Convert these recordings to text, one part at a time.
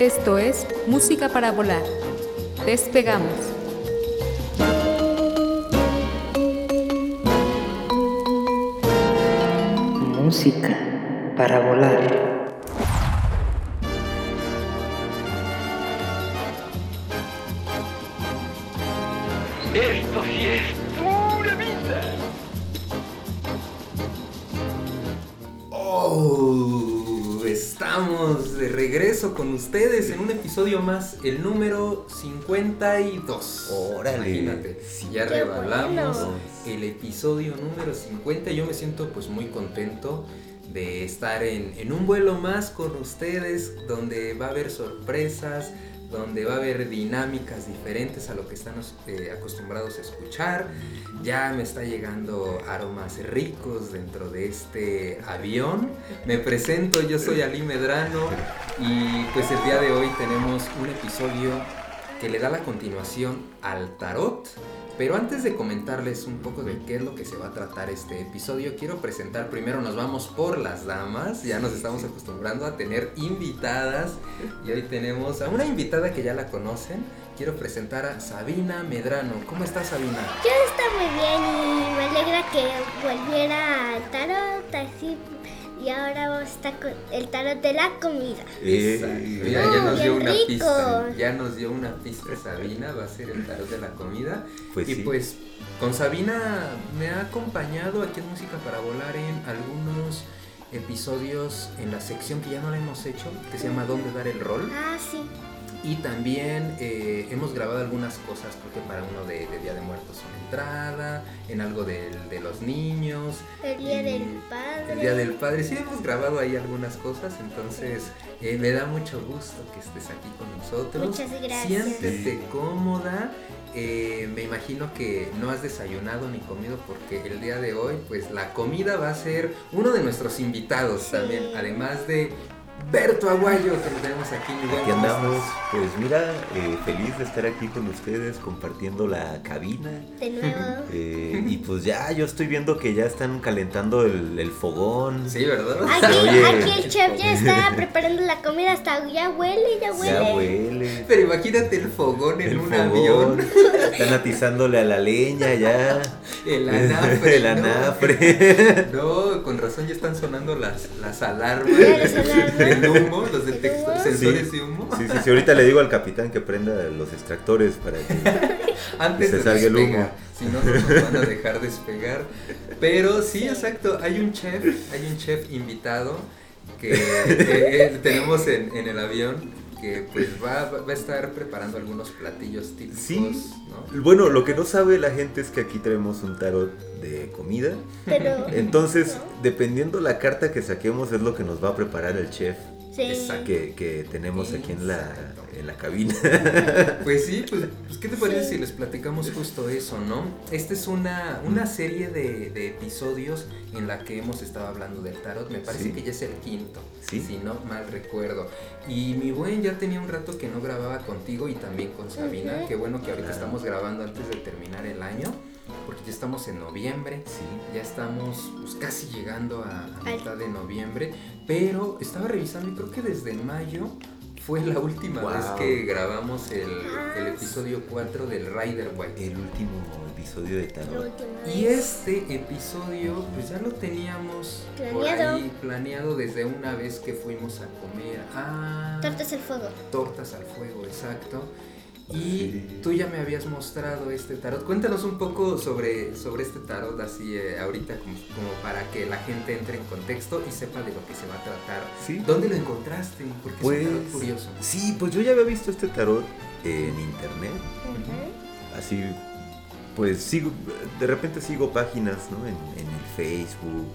Esto es Música para Volar. Despegamos. Música para volar. Con ustedes en un episodio más, el número 52. Órale. Imagínate, si ya bueno. el episodio número 50, yo me siento pues muy contento de estar en, en un vuelo más con ustedes, donde va a haber sorpresas, donde va a haber dinámicas diferentes a lo que estamos eh, acostumbrados a escuchar. Ya me está llegando aromas ricos dentro de este avión. Me presento, yo soy Ali Medrano y pues el día de hoy tenemos un episodio que le da la continuación al tarot. Pero antes de comentarles un poco de qué es lo que se va a tratar este episodio, quiero presentar primero, nos vamos por las damas, ya nos estamos acostumbrando a tener invitadas y hoy tenemos a una invitada que ya la conocen. Quiero presentar a Sabina Medrano. ¿Cómo estás Sabina? Yo está muy bien y me alegra que volviera al tarot así. Y ahora vamos a estar con el tarot de la comida. Eh, Mira, ya Oh, nos dio una rico. pista. Ya nos dio una pista Sabina, va a ser el tarot de la comida. Pues y sí. pues con Sabina me ha acompañado aquí en Música para Volar en algunos episodios en la sección que ya no la hemos hecho, que se llama ¿Dónde dar el rol? Ah, sí. Y también eh, hemos grabado algunas cosas, creo que para uno de, de Día de Muertos una entrada, en algo de los niños. El día del padre. El Día del Padre, sí hemos grabado ahí algunas cosas, entonces eh, me da mucho gusto que estés aquí con nosotros. Muchas gracias. Siéntete cómoda. eh, me imagino que no has desayunado ni comido porque el día de hoy, pues la comida va a ser uno de nuestros invitados Sí. también, además de Berto Aguayo, que lo tenemos aquí. mi buen, Aquí ¿cómo andamos, pues mira, eh, feliz de estar aquí con ustedes compartiendo la cabina. De nuevo. eh, y pues ya, yo estoy viendo que ya están calentando el, el fogón. Sí, ¿verdad? Aquí, oye. aquí el chef ya está preparando la comida, hasta ya huele, ya huele. Ya huele. Pero imagínate el fogón en El un fogón. avión. Están atizándole a la leña ya. El anafre. el anafre. No, con razón ya están sonando las, las alarmas Ya, las alarmas. Del humo, los detectores, sensores Sí. de humo. Sí, sí, sí. Ahorita le digo al capitán que prenda los extractores para que. Antes Se de salga el humo. Si no, no nos van a dejar despegar. Pero sí, exacto. Hay un chef, hay un chef invitado que, que tenemos en, en el avión que pues va, va a estar preparando algunos platillos típicos. Sí. ¿no? Bueno, lo que no sabe la gente es que aquí traemos un tarot de comida. Pero. Entonces, dependiendo la carta que saquemos es lo que nos va a preparar el chef Sí. Exacto. que, que tenemos aquí en la, en la cabina. Pues sí, pues, pues, ¿qué te parece Sí. si les platicamos justo eso, no? Esta es una, una serie de, de episodios en la que hemos estado hablando del tarot. Me parece Sí. que ya es el quinto, Sí. si no mal recuerdo. Y mi buen ya tenía un rato que no grababa contigo y también con Sabina. Qué bueno que ahorita Claro. estamos grabando antes de terminar el año, porque ya estamos en noviembre. Sí. Ya estamos pues, casi llegando a, a mitad de noviembre, pero estaba revisando y creo que desde mayo fue la última Wow. vez que grabamos el, Ah, el episodio 4 del Rider White. El último episodio de tarot. Y este episodio pues ya lo teníamos por Planeado. ahí planeado desde una vez que fuimos a comer a Tortas al fuego. tortas al fuego, exacto. Y Sí. tú ya me habías mostrado este tarot. Cuéntanos un poco sobre, sobre este tarot así eh, ahorita como, como para que la gente entre en contexto y sepa de lo que se va a tratar. Sí. ¿Dónde lo encontraste? Porque es Pues, un tarot curioso. sí, pues yo ya había visto este tarot en internet. Así, pues sigo, de repente sigo páginas, ¿no? En, en el Facebook,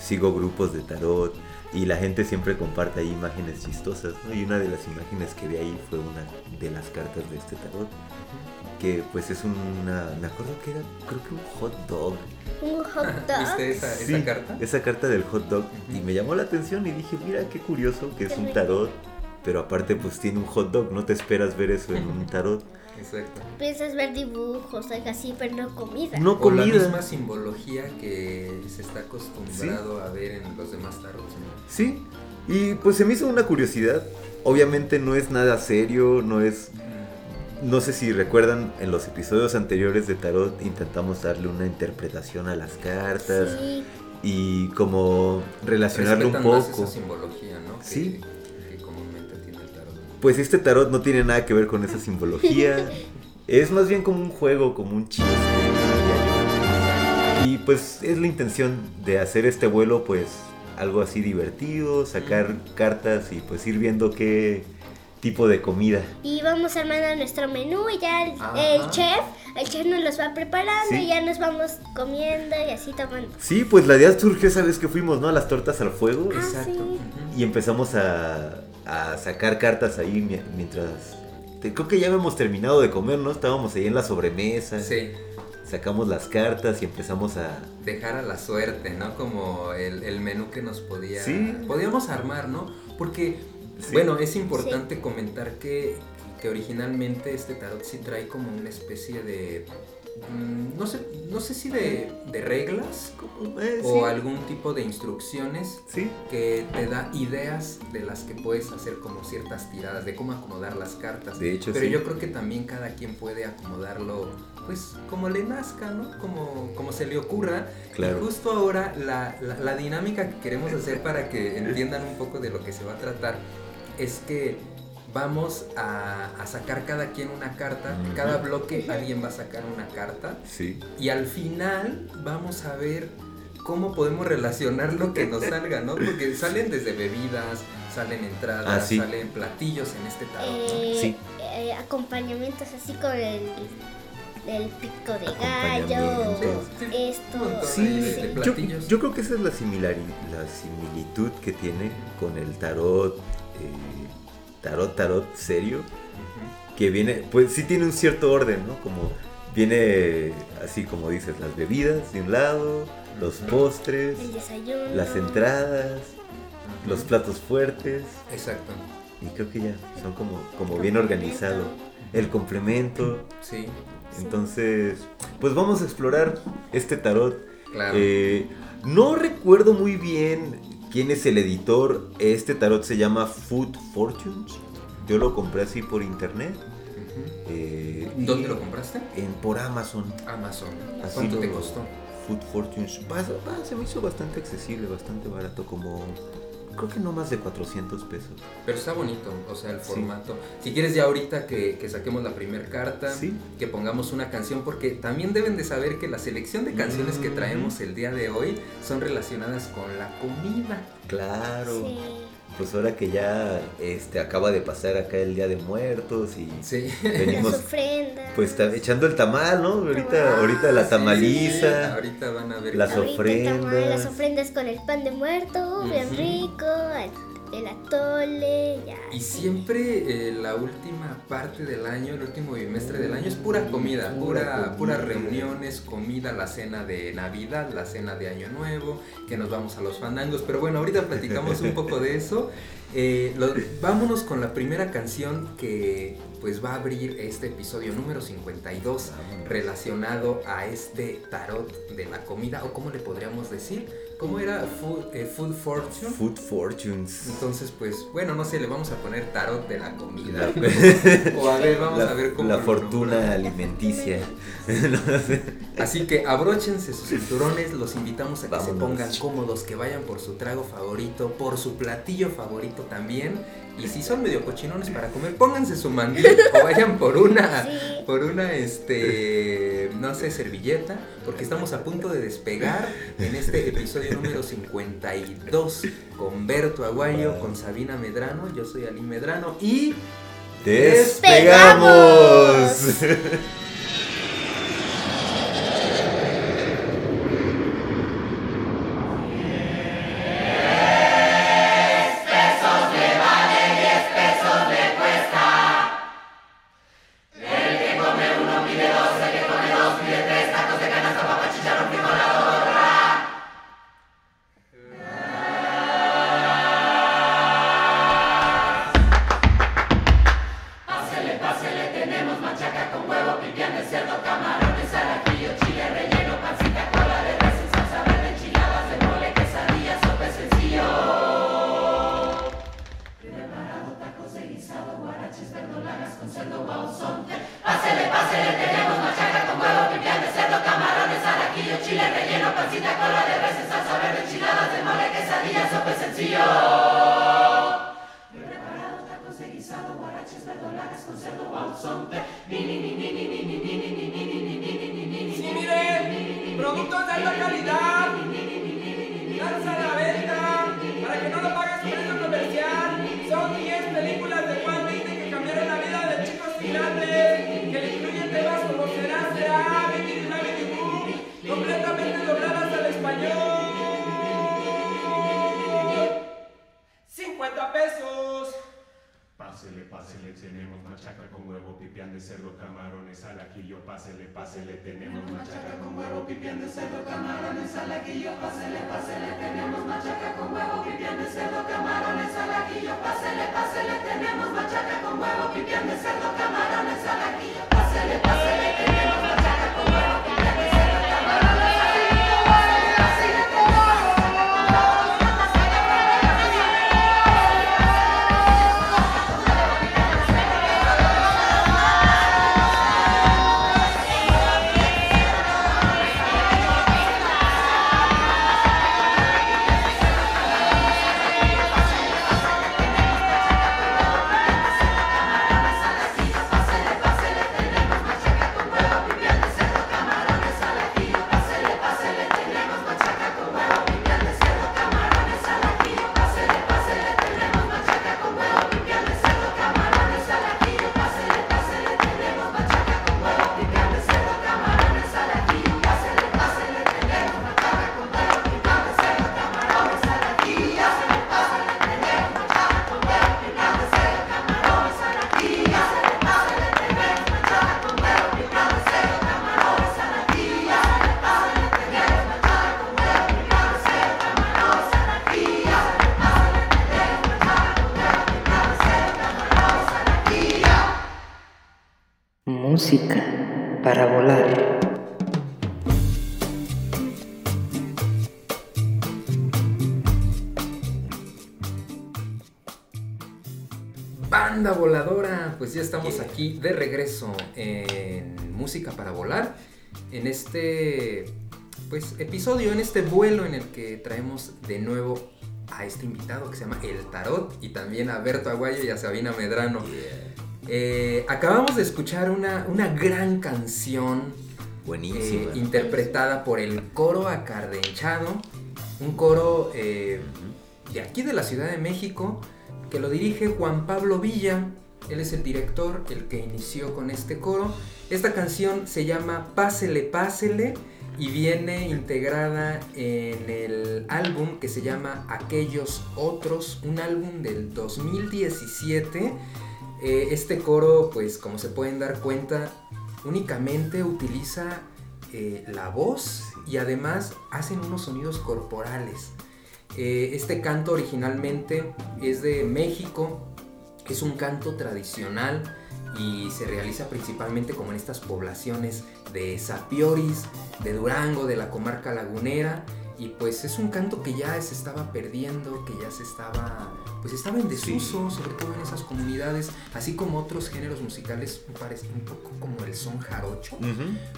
sigo grupos de tarot. Y la gente siempre comparte ahí imágenes chistosas, ¿no? Y una de las imágenes que vi ahí fue una de las cartas de este tarot. Que pues es una. Me acuerdo que era, creo que un hot dog. Un hot dog. ¿Viste esa, esa carta? Esa carta del hot dog. Y me llamó la atención y dije, mira qué curioso que es un tarot. Pero aparte pues tiene un hot dog. No te esperas ver eso en un tarot. Exacto. Piensas ver dibujos, algo así, pero no comida. No O la comida. misma simbología que se está acostumbrado a ver en los demás tarots. ¿no? Sí. Y pues se me hizo una curiosidad. Obviamente no es nada serio, no es... No sé si recuerdan, en los episodios anteriores de Tarot intentamos darle una interpretación a las cartas Sí, y como relacionarlo un Respetan más poco. esa simbología, ¿no? Que, Sí. Pues este tarot no tiene nada que ver con esa simbología. es más bien como un juego, como un chiste. Y pues es la intención de hacer este vuelo, pues algo así divertido, sacar cartas y pues ir viendo qué tipo de comida. y vamos armando nuestro menú y ya el, chef, el chef nos los va preparando Sí. y ya nos vamos comiendo y así tomando. Sí, pues la idea surgió esa vez que fuimos, ¿no? A las tortas al fuego. Ah, Exacto. sí. Y empezamos a, a sacar cartas ahí mi- mientras... te- Creo que ya habíamos terminado de comer, ¿no? Estábamos ahí en la sobremesa. Sí, Sacamos las cartas y empezamos a... dejar a la suerte, ¿no? Como el, el menú que nos podía... Sí. Podíamos armar, ¿no? Porque, Sí. bueno, es importante comentar que, que originalmente este tarot sí trae como una especie de... mm, No sé, no sé si de, de reglas Eh, o sí. algún tipo de instrucciones Sí, que te da ideas de las que puedes hacer como ciertas tiradas, de cómo acomodar las cartas. De hecho, Pero sí. yo creo que también cada quien puede acomodarlo, pues como le nazca, ¿no? Como, como se le ocurra. Claro. Y justo ahora la, la- la dinámica que queremos hacer para que entiendan un poco de lo que se va a tratar es que vamos a, a sacar cada quien una carta, cada bloque alguien va a sacar una carta sí. y al final vamos a ver cómo podemos relacionar lo que nos salga, ¿no? Porque salen desde bebidas, salen entradas, Ah, sí. salen platillos en este tarot, ¿no? Eh, Sí. eh, acompañamientos así con el, el pico de gallo, esto. Sí, de- de yo, platillos. yo creo que esa es la, similari- la similitud que tiene con el tarot, eh, tarot, tarot serio, que viene, pues sí tiene un cierto orden, ¿no? Como viene, así como dices, las bebidas de un lado, los postres, El desayuno. las entradas, los platos fuertes, Exacto, y creo que ya son como, como bien organizado. El complemento, sí, entonces, pues vamos a explorar este tarot. claro. Eh, no recuerdo muy bien quién es el editor. Este tarot se llama Food Fortunes. Yo lo compré así por internet. Eh, ¿Dónde lo compraste? En, por Amazon. Amazon. Así ¿Cuánto lo- te costó? Food Fortunes. Se me hizo bastante accesible, bastante barato. Como. Creo que no más de 400 pesos. Pero está bonito, o sea, el Sí. formato. Si quieres ya ahorita que, que saquemos la primera carta, Sí. que pongamos una canción, porque también deben de saber que la selección de canciones que Mm. traemos el día de hoy son relacionadas con la comida. Claro. Sí. Pues ahora que ya este acaba de pasar acá el Día de Muertos y Sí. venimos Las ofrendas. pues echando el tamal, ¿no? Ahorita, Tamal. ahorita la Sí, tamaliza. ahorita van a ver. Las Ahorita tamal, ofrendas. las ofrendas con el pan de muerto, bien rico, el, atole, ya. Y siempre eh, la última parte del año, el último bimestre del año es pura comida, Pura puras reuniones, comida, la cena de Navidad, la cena de Año Nuevo, que nos vamos a los fandangos. Pero bueno, ahorita platicamos un poco de eso. Eh, lo- vámonos con la primera canción que pues va a abrir este episodio número 52 relacionado a este tarot de la comida o cómo le podríamos decir, ¿cómo era? Food, eh, food Fortune. Food Fortunes. Entonces, pues, bueno, no sé, le vamos a poner tarot de la comida. La, o a ver, vamos la- a ver cómo. la fortuna alimenticia. Así que abróchense sus cinturones, los invitamos a que se pongan cómodos, que vayan por su trago favorito, por su platillo favorito también. Y si son medio cochinones para comer, pónganse su mandil o vayan por una, Sí. por una, este, no sé, servilleta, porque estamos a punto de despegar en este episodio número 52 con Berto Aguayo, con Sabina Medrano, yo soy Ali Medrano y ¡Despegamos! aquí de regreso en Música para Volar, en este pues episodio, en este vuelo en el que traemos de nuevo a este invitado que se llama El Tarot y también a Berto Aguayo y a Sabina Medrano. Eh, acabamos de escuchar una, una gran canción eh, interpretada por el coro acardenchado, un coro eh, de aquí de la Ciudad de México, que lo dirige Juan Pablo Villa. Él es el director, el que inició con este coro. Esta canción se llama Pásele, Pásele y viene integrada en el álbum que se llama Aquellos Otros, un álbum del 2017. Eh, este coro, pues como se pueden dar cuenta, únicamente utiliza eh, la voz y además hacen unos sonidos corporales. Eh, este canto originalmente es de México, es un canto tradicional y se realiza principalmente como en estas poblaciones de Sapioris, de Durango, de la comarca lagunera y pues es un canto que ya se estaba perdiendo, que ya se estaba pues estaba en desuso, sobre todo en esas comunidades, así como otros géneros musicales, me parece un poco como el son jarocho.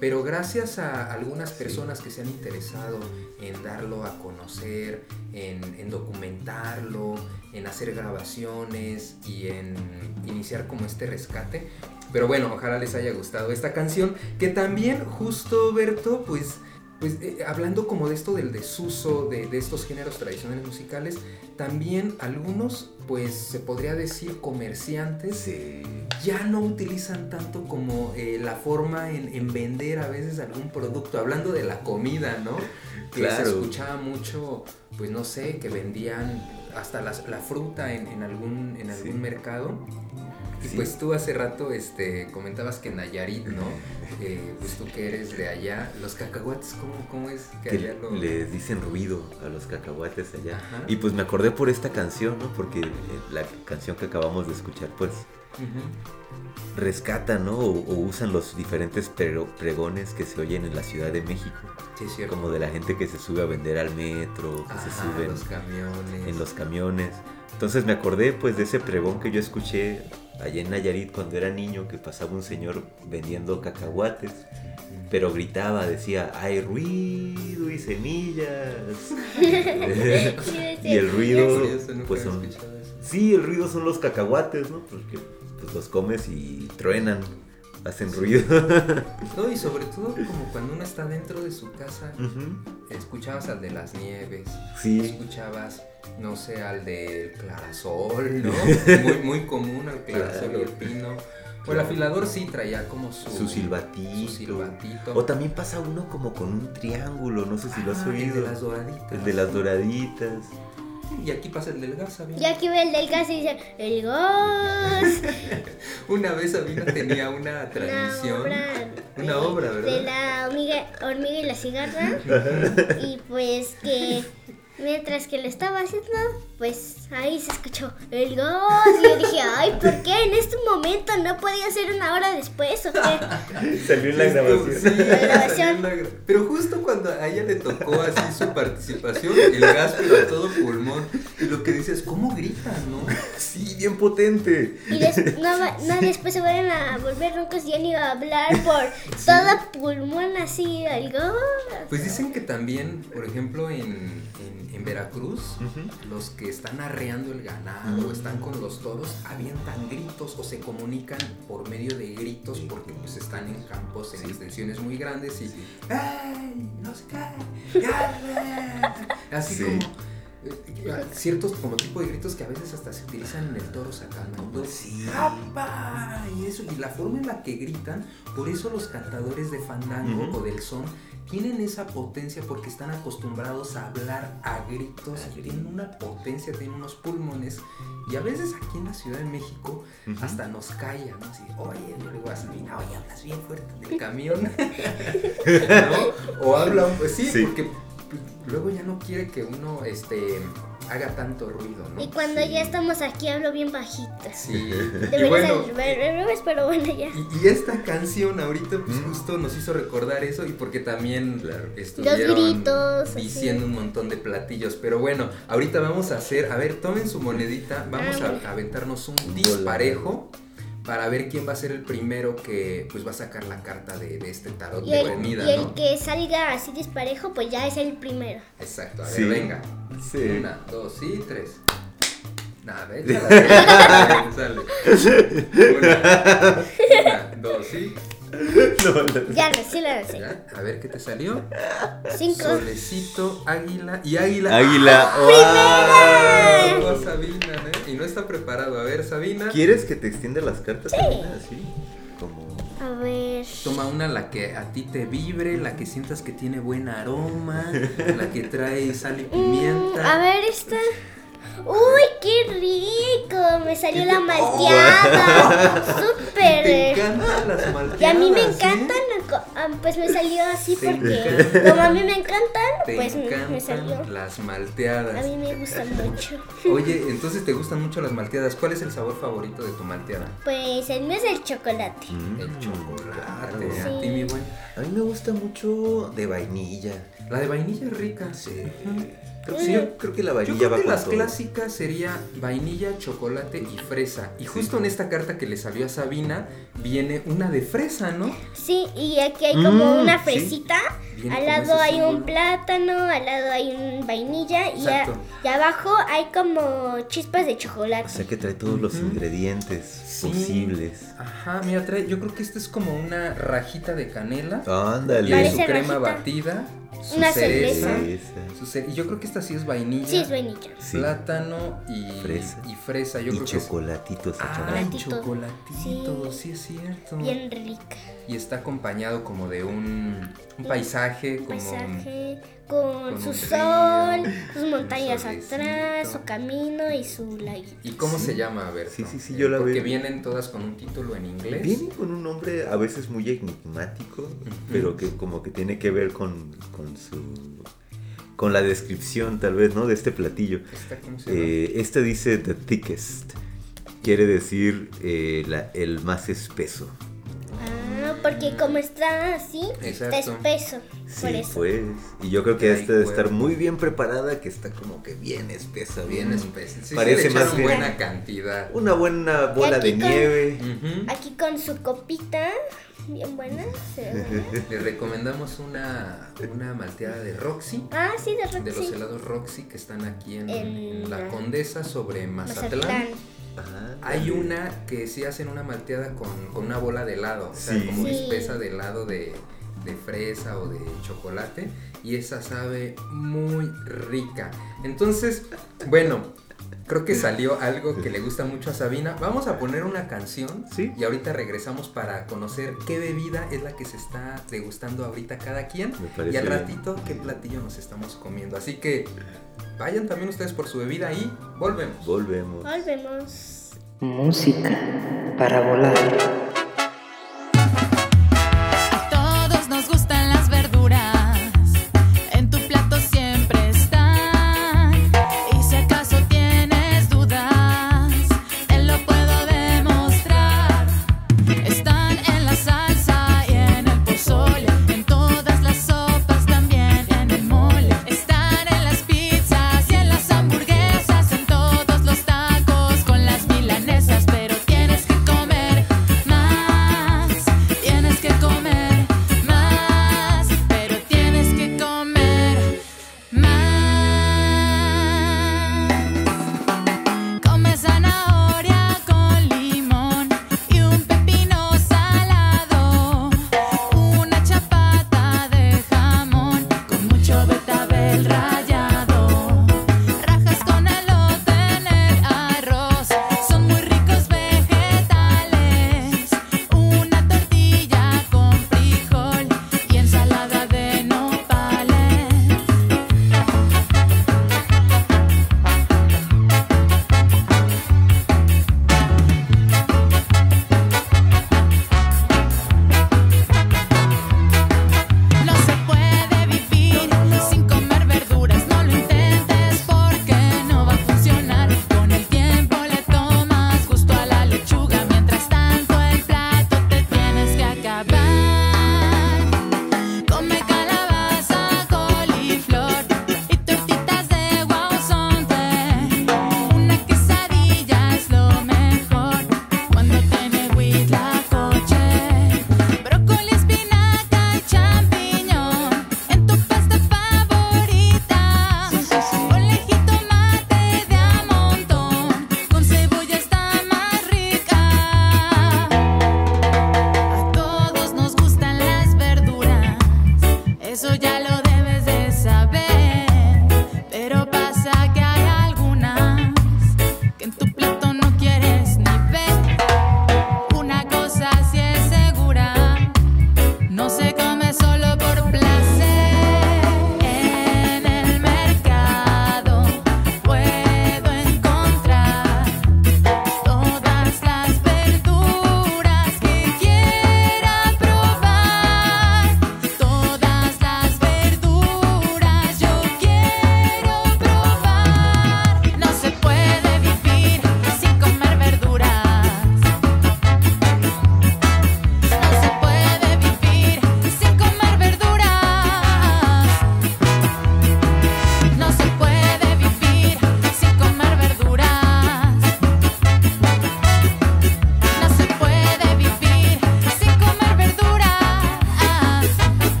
Pero gracias a algunas personas que se han interesado en darlo a conocer, en, en documentarlo, en hacer grabaciones y en iniciar como este rescate. Pero bueno, ojalá les haya gustado esta canción, que también justo, Berto, pues... Pues eh, hablando como de esto del desuso de, de estos géneros tradicionales musicales, también algunos, pues se podría decir comerciantes, Sí. ya no utilizan tanto como eh, la forma en, en vender a veces algún producto, hablando de la comida, ¿no? Que Claro. se escuchaba mucho, pues no sé, que vendían hasta las- la fruta en, en algún, en algún Sí. mercado. Y Sí. pues tú hace rato este, comentabas que Nayarit, ¿no? Eh, pues tú que eres de allá, los cacahuates, ¿cómo, cómo es que que allá lo...? les dicen ruido a los cacahuates allá. Ajá. Y pues me acordé por esta canción, ¿no? Porque eh, la canción que acabamos de escuchar, pues Ujú. rescata, ¿no? O, o usan los diferentes pregones que se oyen en la Ciudad de México. Sí, es cierto. Como de la gente que se sube a vender al metro, que se Ajá, suben los camiones. en los camiones. Entonces me acordé pues de ese pregón que yo escuché allá en Nayarit cuando era niño, que pasaba un señor vendiendo cacahuates, pero gritaba, decía, hay ruido y semillas. y el ruido, pues son... Sí, el ruido son los cacahuates, ¿no? Porque pues los comes y truenan, hacen ruido. No, y sobre todo como cuando uno está dentro de su casa, escuchabas al de las nieves, Sí. escuchabas, no sé, al del clarasol, ¿no? Muy, muy común al clarasol y el pino. O el afilador sí traía como su, Su silbatito. su silbatito. O también pasa uno como con un triángulo, no sé si lo has Ah, el oído. de las doraditas. El de las doraditas. Y aquí pasa el del gas, ¿sabías? Y aquí ve el del gas y dice, el gas. Una vez Sabina tenía una Una transmisión. obra. Una obra, De ¿verdad? la hormiga, hormiga y la cigarra. y pues que mientras que lo estaba haciendo, pues ahí se escuchó el gas. Y yo dije, ay, ¿por qué en este momento no podía ser una hora después o qué? Salió en la Sí, grabación. sí, La grabación. Pero justo cuando a ella le tocó así su participación, el gas pero a todo pulmón. Y lo que dices, ¿cómo gritan, no? Sí, bien potente. Y des- no, después se van a volver roncos y ya ni va a hablar por todo pulmón así, el gas. Pues dicen que también, por ejemplo, en, en- en Veracruz, los que están arreando el ganado o están con los toros avientan gritos o se comunican por medio de gritos porque pues están en campos en extensiones muy grandes y ¡Ey! ¡No se cae! Así Sí. como ciertos como tipo de gritos que a veces hasta se utilizan en el toro sacando Sí. ¡Apa! y eso y la forma en la que gritan por eso los cantadores de fandango o del son tienen esa potencia porque están acostumbrados a hablar a gritos A y tienen una potencia tienen unos pulmones y a veces aquí en la Ciudad de México hasta nos callan ¿no? así oye yo le digo a Sabina oye hablas bien fuerte del camión ¿no? o habla un- pues sí, Sí. porque luego ya no quiere que uno este haga tanto ruido ¿no? Y cuando ya estamos aquí hablo bien bajito. Sí, y bueno, pero bueno, ya. y, y esta canción ahorita pues Mm. justo nos hizo recordar eso y porque también Claro. estuvieron gritos, así. diciendo un montón de platillos. Pero bueno, ahorita vamos a hacer, a ver, tomen su monedita, vamos Ah, a, a aventarnos un disparejo para ver quién va a ser el primero que pues va a sacar la carta de, de este tarot Y de el, comida, y el ¿no? que salga así disparejo, pues ya es el primero. Exacto, a ver, Sí. venga. Sí. Una, dos y tres. Nada, échala, sale. Una, una, dos y No, no. Ya, sí la sé. ya. A ver qué te salió. Cinco. Solecito, águila y águila. Águila. ¡Ah! ¡Wow! Oh, Sabina, ¿eh? Y no está preparado. A ver, Sabina. ¿Quieres que te extienda las cartas? Sabina? Así. Como. A ver. Toma una la que a ti te vibre, la que sientas que tiene buen aroma, la que trae sal y Mm, pimienta. a ver esta. ¡Uy, qué rico! Me salió la te- malteada. ¿Te ¡Súper! encantan las malteadas? Y a mí me ¿sí? encantan, ah, pues me salió así Te porque como a mí me encantan, Te pues me, encantan me salió. las A malteadas. mí me gustan mucho. Oye, entonces te gustan mucho las malteadas. ¿Cuál es el sabor favorito de tu malteada? Pues el mío es el chocolate. mm, El chocolate. claro. A ti, mi buen. A mí me gusta mucho de vainilla. La de vainilla es rica. Sí. Creo, sí, yo creo que la Yo vainilla creo va que con las todo. clásicas sería vainilla, chocolate y fresa. Y justo en esta carta que le salió a Sabina viene una de fresa, ¿no? Sí, y aquí hay como Mm, una sí. fresita. Viene al lado hay un plátano, al lado hay un vainilla y, a- y abajo hay como chispas de chocolate. O sea que trae todos los ingredientes Sí. posibles. Ajá, mira, trae, yo creo que esta es como una rajita de canela. Ándale. Tiene su crema rajita. batida, su Una cereza. cerveza. Esa. su ce- y yo creo que esta sí es vainilla. Sí, es vainilla. Sí. Plátano y Fresa. y fresa. Yo y creo que es- chocolatitos a Ay, Chocolatito. chocolatito, sí. es cierto. Bien rica. Y está acompañado como de un, un paisaje paisaje como... paisaje con, con su sol, río, sus montañas atrás, su camino y su laguito. ¿Y cómo se llama? A ver. Sí, sí, sí, yo la Porque veo. vienen todas con un título en inglés. Viene con un nombre a veces muy enigmático, pero que como que tiene que ver con, con su con la descripción tal vez, ¿no? De este platillo. ¿Esta cómo se llama? Eh, este dice the thickest, quiere decir eh, la- el más espeso. Porque como está así, está Exacto. espeso. por Sí, eso. pues. Y yo creo que Trae esta debe estar muy bien preparada, que está como que bien espesa, bien Bien espesa. Sí, Parece sí, más bien buena cantidad. una buena bola de con- nieve. Aquí con su copita, bien buena. Le recomendamos una, una malteada de Roxy. Ah, sí, de De los Roxy. helados Roxy que están aquí en, En en la la- Condesa sobre Mazatlán. Mazatlán. Ajá, Hay una que sí hacen una malteada con, con una bola de helado, o sea, Sí. como Sí. espesa de helado de, de fresa o de chocolate, y esa sabe muy rica. Entonces, bueno, creo que salió algo que le gusta mucho a Sabina. Vamos a poner una canción Sí. y ahorita regresamos para conocer qué bebida es la que se está degustando ahorita cada quien y al bien. ratito qué platillo nos estamos comiendo. Así que vayan también ustedes por su bebida y volvemos. Volvemos. Volvemos. Música para volar.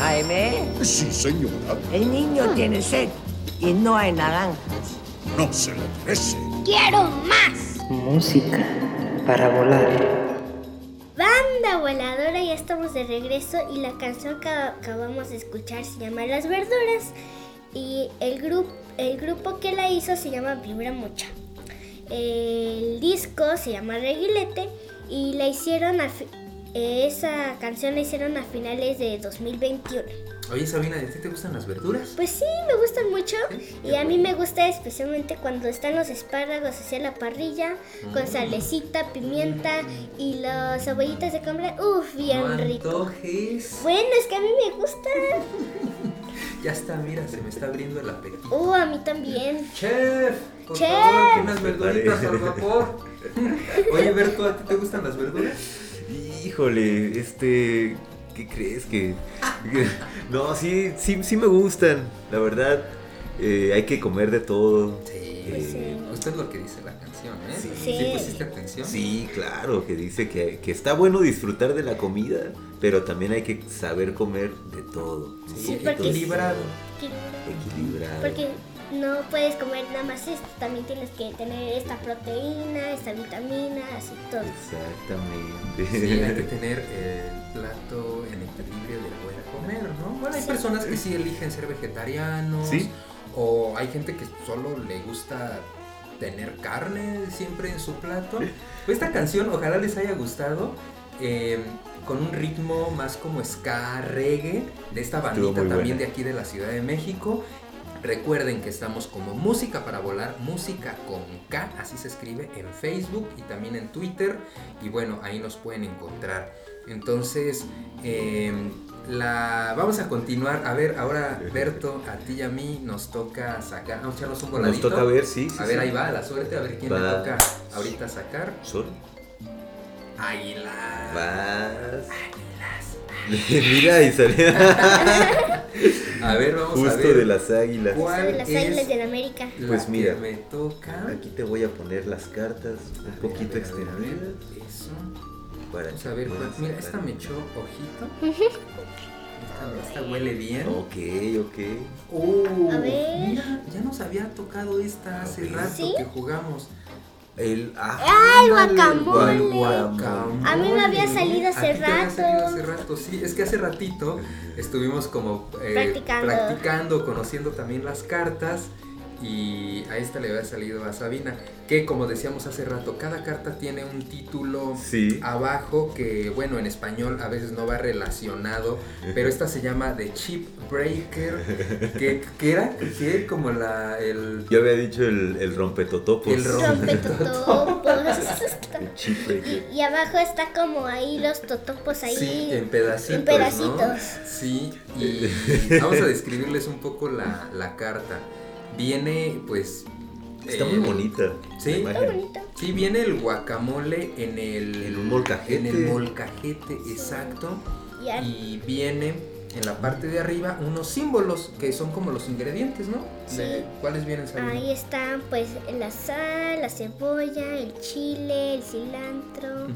Jaime, Sí, señora. el niño tiene sed y no hay naranjas. No se lo merece. ¡Quiero más! Música para volar. Van onda voladora? Ya estamos de regreso y la canción que acabamos de escuchar se llama Las Verduras y el, grupo el grupo que la hizo se llama Vibra Mucha. El disco se llama Reguilete y la hicieron a esa canción la hicieron a finales de 2021. Oye, Sabina, ¿a ti te gustan las verduras? Pues sí, me gustan mucho Sí, y a mí me gusta especialmente cuando están los espárragos hacia la parrilla con salecita, pimienta y las cebollitas de compra. Uf, bien no rico. antojes. Bueno, es que a mí me gusta. Ya está, mira, se me está abriendo el apetito. Uh, a mí también. Chef, por Chef. favor, que unas verduritas al vapor. Oye, Berto, ¿a ti te gustan las verduras? Híjole, este. ¿Qué crees que.? No, sí, sí, sí me gustan. La verdad, eh, hay que comer de todo. Sí. Pues sí. Eh, Usted es lo que dice la canción, ¿eh? Sí. Sí. pusiste atención? Sí, claro, que dice que, que está bueno disfrutar de la comida, pero también hay que saber comer de todo. Sí, Sí, porque- equilibrado. Equilibrado. Porque no puedes comer nada más esto, también tienes que tener esta proteína, esta vitamina, así todo. Exactamente. Sí, hay que tener el plato en equilibrio de la buena comer, ¿no? Bueno, hay Sí. personas que sí eligen ser vegetarianos. Sí. O hay gente que solo le gusta tener carne siempre en su plato. Pues esta canción ojalá les haya gustado. eh, con un ritmo más como ska, reggae, de esta bandita también buena. de aquí de la Ciudad de México. Recuerden que estamos como Música para Volar, Música con K, así se escribe en Facebook y también en Twitter. Y bueno, ahí nos pueden encontrar. Entonces, eh, la, vamos a continuar. A ver, ahora Berto, a ti y a mí nos toca sacar. Vamos a echarnos un Nos voladito. toca ver, sí. sí, A ver, sí. ahí va, la suerte, a ver quién le Va. toca ahorita sacar. Sol. Águila. Vas. Mira, y salió A ver, vamos a justo ver. de las águilas. ¿Cuál de las es águilas de la América. la Pues mira. me toca. Aquí te voy a poner las cartas un poquito A ver, a a extendidas. Eso. Para Vamos a ver, cuál- mira, esta me echó ojito. Esta, esta huele bien. Ok, ok. Uh, A ver. Mira, ya nos había tocado esta hace rato ¿Sí? que jugamos. El, ah, ¡Ah, el guacamole! el guacamole. A mí me había salido hace rato. salido hace rato, sí. Es que hace ratito estuvimos como eh, Practicando. practicando, conociendo también las cartas. Y a esta le había salido a Sabina. Que como decíamos hace rato, cada carta tiene un título Sí. abajo que, bueno, en español a veces no va relacionado. Pero esta se llama The Chip Breaker. Que, que era que como la. El, Yo había dicho el, el rompetotopos. El rom- Rompetotopos. El chip breaker. y abajo está como ahí los totopos ahí. Sí, en pedacitos. En pedacitos. ¿no? Sí, y vamos a describirles un poco la, la carta. Viene, pues. Está muy bonita. Sí. la Está. Sí, viene el guacamole en el. En un molcajete. En el molcajete, exacto. Y viene en la parte de arriba unos símbolos que son como los ingredientes, ¿no? Sí. ¿Cuáles vienen saliendo? ahí están pues la sal, la cebolla, el chile, el cilantro,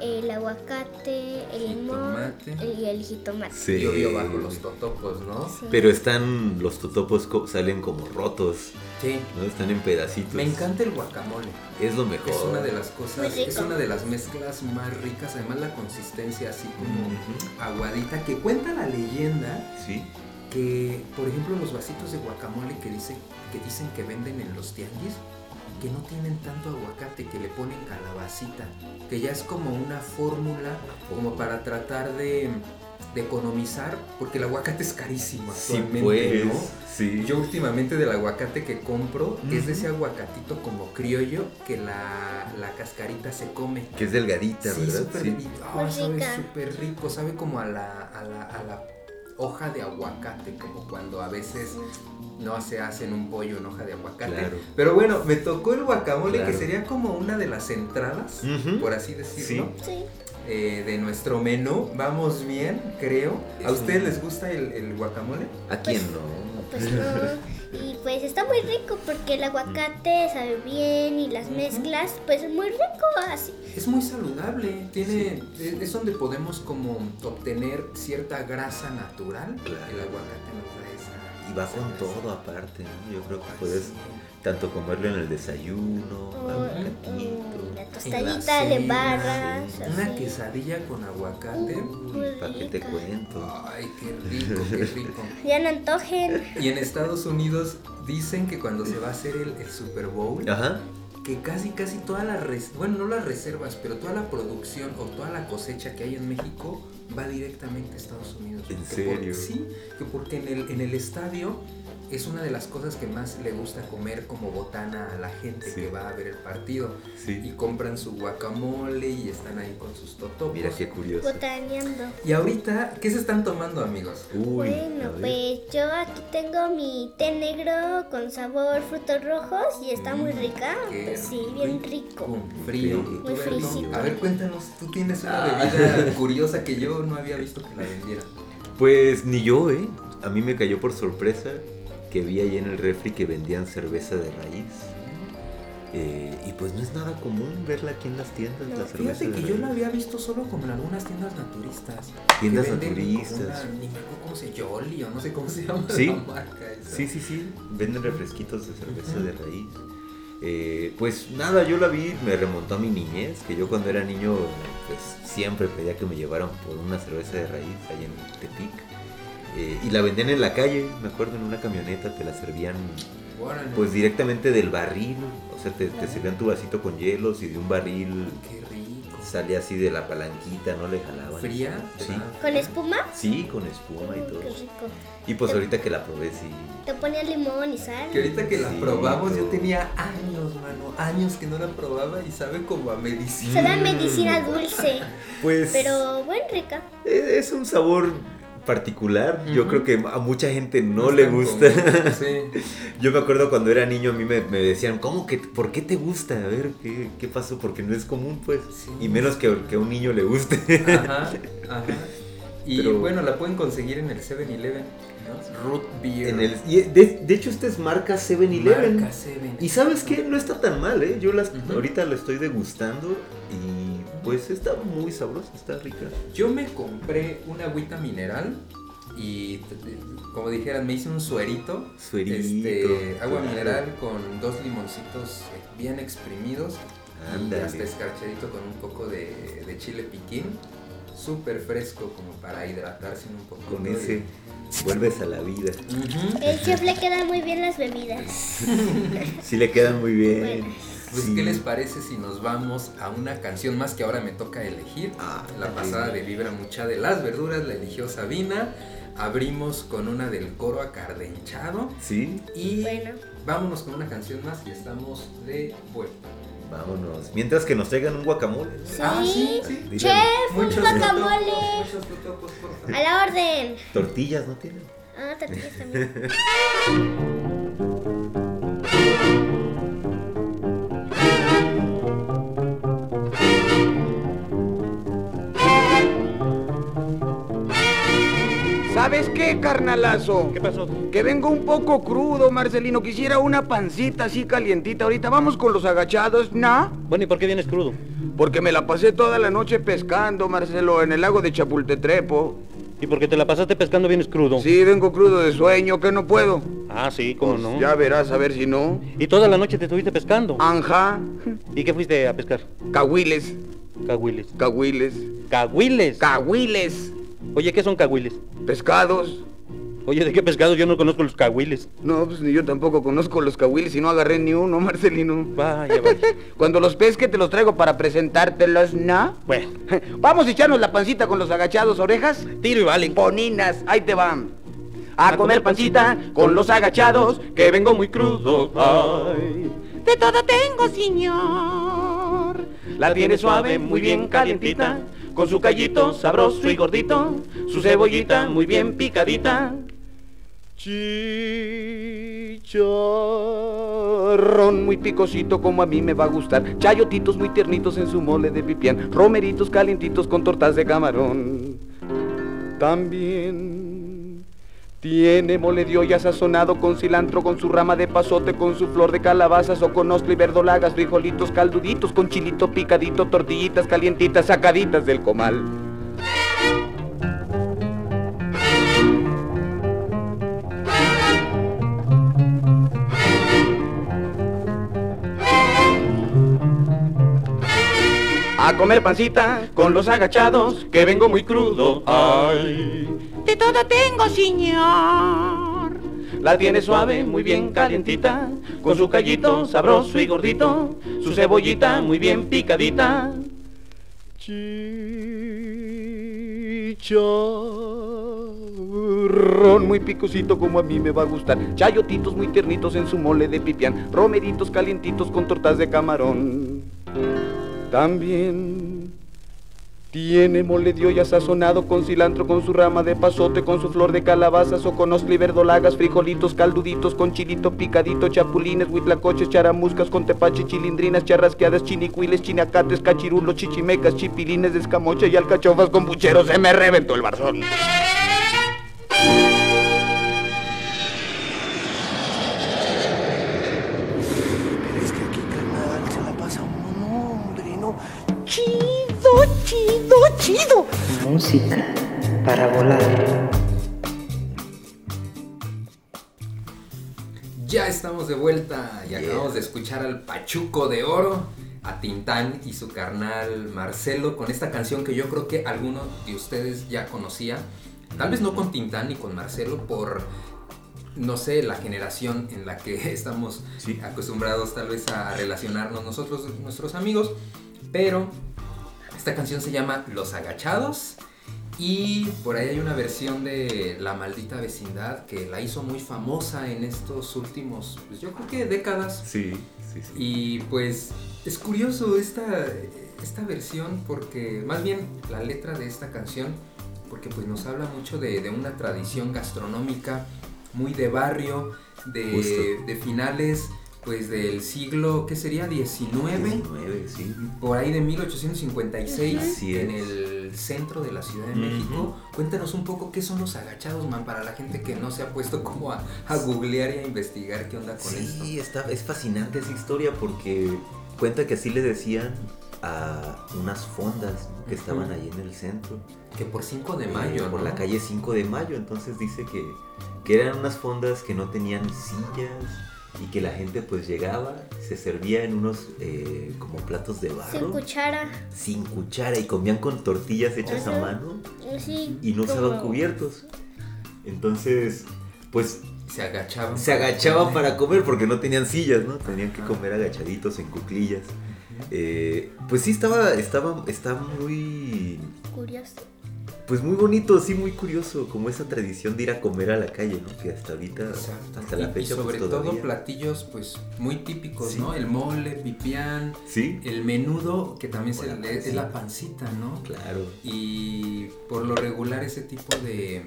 el aguacate, el limón el- y el jitomate. Sí. Y obvio bajo los totopos, ¿no? Sí. Pero están, los totopos co- salen como rotos, Sí. ¿no? Están en pedacitos. Me encanta el guacamole. Es lo mejor. Es una de las cosas, es una de las mezclas más ricas, además la consistencia así como aguadita, que cuenta la leyenda Sí. Que, por ejemplo, los vasitos de guacamole que, dice, que dicen que venden en los tianguis, que no tienen tanto aguacate, que le ponen calabacita, que ya es como una fórmula como para tratar de, de economizar, porque el aguacate es carísimo Sí, actualmente, pues. ¿no? Sí. Yo últimamente del aguacate que compro es de ese aguacatito como criollo que la, la cascarita se come. Que es delgadita, Sí, ¿verdad? súper Sí. Ah, súper rico, sabe como a la, a, la, a la hoja de aguacate, como cuando a veces no se hacen un pollo en hoja de aguacate. Claro. Pero bueno, me tocó el guacamole que sería como una de las entradas, por así decirlo, Sí. eh, de nuestro menú. Vamos bien, creo. ¿A Es ustedes les gusta el, el guacamole? ¿A quién no? Pues no. Pues está muy rico porque el aguacate sabe bien y las mezclas, pues muy rico así. Es muy saludable, tiene, es- es donde podemos como obtener cierta grasa natural. Claro. El aguacate nos da esa. Y va con todo aparte, ¿no? Yo creo que puedes sí. Tanto comerlo en el desayuno, o la tostadita de barras. Una así. quesadilla con aguacate. Muy ¿Para qué te cuento? Ay, qué rico, qué rico. Ya no antojen. Y en Estados Unidos dicen que cuando se va a hacer el, el Super Bowl, Ajá. que casi casi todas las res- bueno no las reservas pero toda la producción o toda la cosecha que hay en México va directamente a Estados Unidos ¿En serio? sí que porque en el en el estadio es una de las cosas que más le gusta comer como botana a la gente Sí. que va a ver el partido Sí. y compran su guacamole y están ahí con sus totopos Mira qué curioso. Botaneando. y ahorita qué se están tomando amigos Uy, Bueno, pues yo aquí tengo mi té negro con sabor frutos rojos y está muy rica. Qué Pues sí, bien rico. con frío Muy fresito. a ver cuéntanos tú tienes una bebida curiosa que yo no había visto que la vendieran Pues ni yo, ¿eh? A mí me cayó por sorpresa que vi ahí en el refri que vendían cerveza de raíz. Eh, y pues no es nada común verla aquí en las tiendas, la cerveza Fíjate que yo la había visto solo como en algunas tiendas naturistas. Tiendas naturistas. una- ni me acuerdo cómo se Yoli o no sé cómo se llama Sí. la marca esa. Sí, sí, sí. Venden refresquitos de cerveza de raíz. Eh, pues nada, yo la vi, me remontó a mi niñez, que yo cuando era niño pues siempre pedía que me llevaran por una cerveza de raíz allá en Tepic. Eh, y la vendían en la calle, me acuerdo, en una camioneta, te la servían pues directamente del barril. O sea, te, te servían tu vasito con hielos y de un barril Qué rico. salía así de la palanquita, ¿no? Le jalaban. ¿Fría? Sí. Ah. ¿Con espuma? Sí, con espuma y Mm, todo. qué rico. Y pues ahorita que la probé, sí. Te ponía limón y sal. Que ahorita que la Sí, probamos yo tenía años, mano, años que no la probaba y sabe como a medicina. Se da medicina dulce, Pues pero buen rica. eh, es un sabor particular. Yo creo que a mucha gente no, le gusta. Sí. Yo me acuerdo cuando era niño a mí me, me decían, ¿cómo que, por qué te gusta? A ver, ¿qué, qué pasó? Porque no es común, pues. Sí. Y menos que, que a un niño le guste. Ajá, ajá. Y Pero- bueno, la pueden conseguir en el 7-Eleven, ¿no? Root Beer. En el, y de, de hecho, esta es marca 7-Eleven. Marca 7. Y sabes qué, no está tan mal, ¿eh? Yo las, ahorita la estoy degustando y pues está muy sabrosa, está rica. Yo me compré una agüita mineral y como dijeran, me hice un suerito. Suerito. Este, agua claro. mineral con dos limoncitos bien exprimidos. Y Ándale. hasta escarchadito con un poco de, de chile piquín. Súper fresco como para hidratarse un poco. Con ese vuelves a la vida. El chef le quedan muy bien las bebidas. Sí le quedan muy bien. Buenas. Pues, Sí. ¿qué les parece si nos vamos a una canción más que ahora me toca elegir? Ah, la pasada de Vibra Mucha de las Verduras la eligió Sabina. Abrimos con una del coro acardenchado. Sí, Y Bueno. vámonos con una canción más y estamos de vuelta. vámonos. Mientras que nos traigan un guacamole. Sí. Ah, sí, sí. Chef, un Muchos guacamole. totopos, muchos totopos, por favor. A la orden. Tortillas, ¿no tienen? Ah, tortillas también. ¿Sabes qué, carnalazo? ¿Qué pasó? Que vengo un poco crudo, Marcelino. Quisiera una pancita así calientita. Ahorita vamos con los agachados, ¿no? Bueno, ¿y por qué vienes crudo? Porque me la pasé toda la noche pescando, Marcelo, en el lago de Chapultetrepo. ¿Y por qué te la pasaste pescando vienes crudo? Sí, vengo crudo de sueño, que no puedo. Ah, sí, cómo Pues no. Ya verás, a ver si no. ¿Y toda la noche te estuviste pescando? Anja, ¿Y qué fuiste a pescar? cahuiles, Cahuiles. cahuiles, ¿Cahuiles? cahuiles, Oye, ¿qué son cahuiles? pescados. Oye, ¿de qué pescados? Yo no conozco los cahuiles. No, pues ni yo tampoco conozco los cahuiles y no agarré ni uno, Marcelino. Vaya, vaya. Cuando los pesque te los traigo para presentártelos, ¿no? Bueno, Vamos a echarnos la pancita con los agachados, orejas. tiro y vale. Boninas, ahí te van. A comer pancita con los agachados, que vengo muy crudo. Ay. De todo tengo, señor. La tiene suave, muy bien calientita, con su callito sabroso y gordito, su cebollita muy bien picadita. Chicharrón muy picosito como a mí me va a gustar, chayotitos muy tiernitos en su mole de pipián, romeritos calientitos con tortas de camarón. También tiene mole de olla sazonado con cilantro, con su rama de pasote, con su flor de calabazas o con ostro y verdolagas, frijolitos calduditos, con chilito picadito, tortillitas calientitas sacaditas del comal. A comer pancita con los agachados, que vengo muy crudo. Ay, De todo tengo, señor. la tiene suave, muy bien calientita, con su callito sabroso y gordito, su cebollita muy bien picadita. Chicharrón muy picosito como a mí me va a gustar. Chayotitos muy tiernitos en su mole de pipián. Romeritos calientitos con tortas de camarón. También tiene mole de olla sazonado con cilantro, con su rama de pasote, con su flor de calabazas o con y verdolagas, frijolitos calduditos, con chilito picadito, chapulines, huitlacoches, charamuscas, con tepache, chilindrinas, charrasqueadas, chinicuiles, chinacates, cachirulos, chichimecas, chipilines escamocha y alcachofas con pucheros. Se me reventó el barzón. Chido, chido. Música para volar. Ya estamos de vuelta y acabamos de escuchar al Pachuco de Oro, a Tintán y su carnal Marcelo con esta canción que yo creo que alguno de ustedes ya conocía. Tal vez no con Tintán ni con Marcelo por, no sé, la generación en la que estamos acostumbrados tal vez a relacionarnos nosotros, nuestros amigos. Pero esta canción se llama Los Agachados. Y por ahí hay una versión de La Maldita Vecindad que la hizo muy famosa en estos últimos, pues yo creo que décadas. Sí, sí, sí. Y pues es curioso esta, esta versión porque, más bien la letra de esta canción, porque pues nos habla mucho de, de una tradición gastronómica muy de barrio, de, de finales pues del siglo, ¿qué sería? 19, 19, sí. por ahí de 1856 Así en es. el centro de la Ciudad de. México. Cuéntanos un poco qué son los agachados, man, para la gente que no se ha puesto como a, a googlear y a investigar qué onda con esto. Sí, está, es fascinante esa historia porque cuenta que así le decían a unas fondas ¿no? que estaban Ujú. ahí en el centro. Que por 5 de Eh, mayo, Por ¿no? la calle 5 de mayo. Entonces dice que, que eran unas fondas que no tenían sillas y que la gente pues llegaba, se servía en unos eh, como platos de barro. Sin cuchara. sin cuchara y comían con tortillas hechas a mano Sí. y no usaban cubiertos. Entonces, pues Se agachaban. se agachaban para comer porque no tenían sillas, ¿no? Tenían que comer agachaditos en cuclillas. Eh, pues sí estaba, estaba, estaba muy, Curioso. Pues muy bonito, sí muy curioso, como esa tradición de ir a comer a la calle, ¿no? Que hasta ahorita, Exacto. hasta la fecha, y sobre pues todo todavía. platillos pues muy típicos, Sí. ¿no? El mole, pipián, Sí, el menudo, que también O se la le- es la pancita, ¿no? claro. Y por lo regular ese tipo de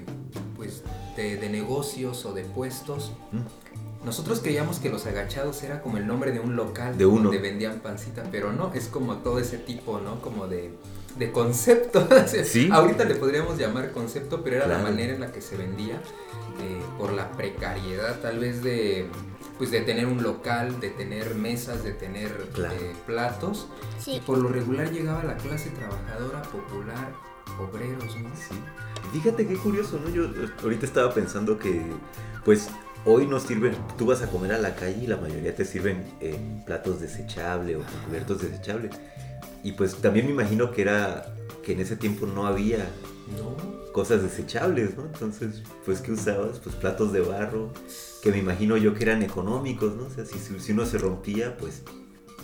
pues de, de negocios o de puestos Mm. nosotros creíamos que los agachados era como el nombre de un local De uno. donde vendían pancita, pero no, es como todo ese tipo, ¿no? Como de, de concepto. Sí. Ahorita le podríamos llamar concepto, pero era la manera en la que se vendía eh, por la precariedad tal vez de pues de tener un local, de tener mesas, de tener Claro. eh, platos. Sí. Y por lo regular llegaba la clase trabajadora, popular, obreros, ¿no? Sí. Fíjate qué curioso, ¿no? Yo eh, ahorita estaba pensando que, pues, hoy nos sirven, tú vas a comer a la calle y la mayoría te sirven en platos desechables o con cubiertos desechables. Y pues también me imagino que era, que en ese tiempo no había No. cosas desechables, ¿no? Entonces, pues, ¿qué usabas? Pues platos de barro, que me imagino yo que eran económicos, ¿no? O sea, si, si uno se rompía, pues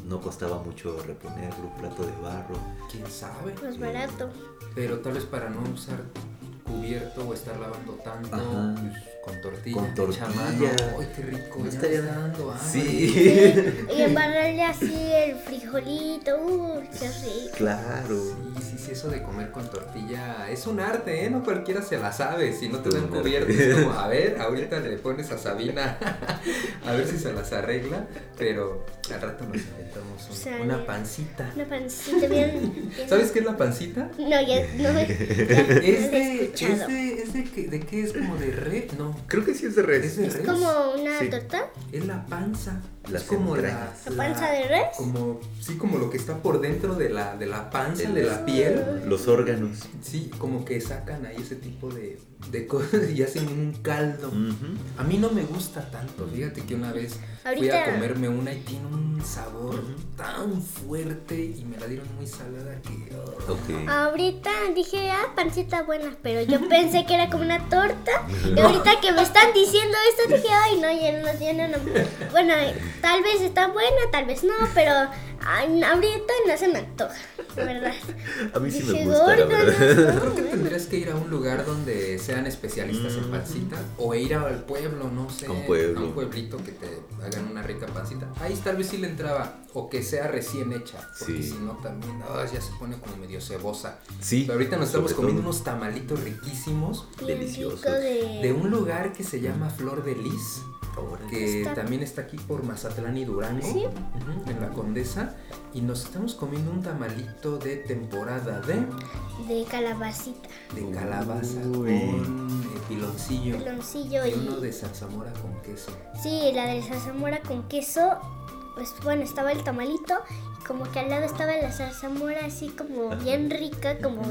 no costaba mucho reponerlo, un plato de barro. ¿Quién sabe? Más barato. Pero tal vez para no usar cubierto o estar lavando tanto, Ajá. Con tortilla, Con tortilla. ¡Ay, qué rico! No estaría- me está dando hambre. Sí, Y embarrarle así el frijolito. Uy, qué rico. claro. Sí, sí, sí, eso de comer con tortilla es un arte, ¿eh? No cualquiera se la sabe. Si no te dan cubierto, es como, a ver, ahorita le pones a Sabina a ver si se las arregla. Pero al rato nos inventamos un- Sale. una pancita. Una pancita bien. bien- ¿Sabes qué es la pancita? No, ya no. ya Es he de, es de, es de, qué- ¿de qué es como de red, no. Creo que sí es de res. Es de Es res. como una Sí. torta. Es la panza. Las es como la. ¿La panza de res? Como, sí, como lo que está por dentro de la, de la panza, de la piel. Los órganos. Sí, como que sacan ahí ese tipo de, de cosas y hacen un caldo. A mí no me gusta tanto. Fíjate que una vez fui a comerme una y tiene un sabor tan fuerte y me la dieron muy salada que. oh. Ok. Ahorita dije, ah, pancita buena, pero yo pensé que era como una torta. Y ahorita que me están diciendo esto, dije, ay, no, ya no, ya no, no. Bueno, eh, tal vez está buena, tal vez no, pero ay, ahorita no se me antoja, la ¿verdad? A mí sí me gusta, la verdad. Creo que tendrías que ir a un lugar donde sean especialistas en pancita o ir al pueblo, no sé, A un pueblo. a un pueblito que te hagan una rica pancita. Ahí tal vez sí le entraba o que sea recién hecha, porque Sí. si no también ah, ya se pone como medio cebosa. Sí. Pero ahorita nos estamos comiendo todo. unos tamalitos riquísimos Bien Delicioso. rico de... de un lugar que se llama Flor de Lis. Que Está- también está aquí por Mazatlán y Durango, Sí. en la Condesa, y nos estamos comiendo un tamalito de temporada de, de calabacita, de calabaza Uy. con eh, piloncillo piloncillo y uno y... de zarzamora con queso. Sí, la de zarzamora con queso, pues bueno, estaba el tamalito y como que al lado estaba la zarzamora así como bien rica, como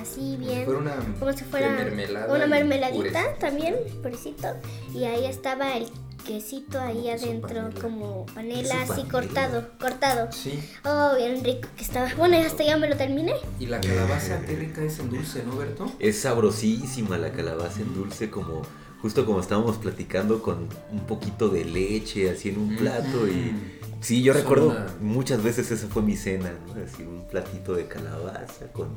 así bien... Fue una como si fuera mermelada una mermeladita también, purecito. Y ahí estaba el quesito ahí queso adentro, panela. como panela Queso así panela. cortado, cortado. Sí, Oh, bien rico que estaba. Bueno, y hasta ya me lo terminé. y la calabaza qué rica es en dulce, ¿no, Berto? Es sabrosísima la calabaza en dulce, como justo como estábamos platicando con un poquito de leche así en un plato y sí, yo Son recuerdo una- muchas veces esa fue mi cena, ¿no? Así un platito de calabaza con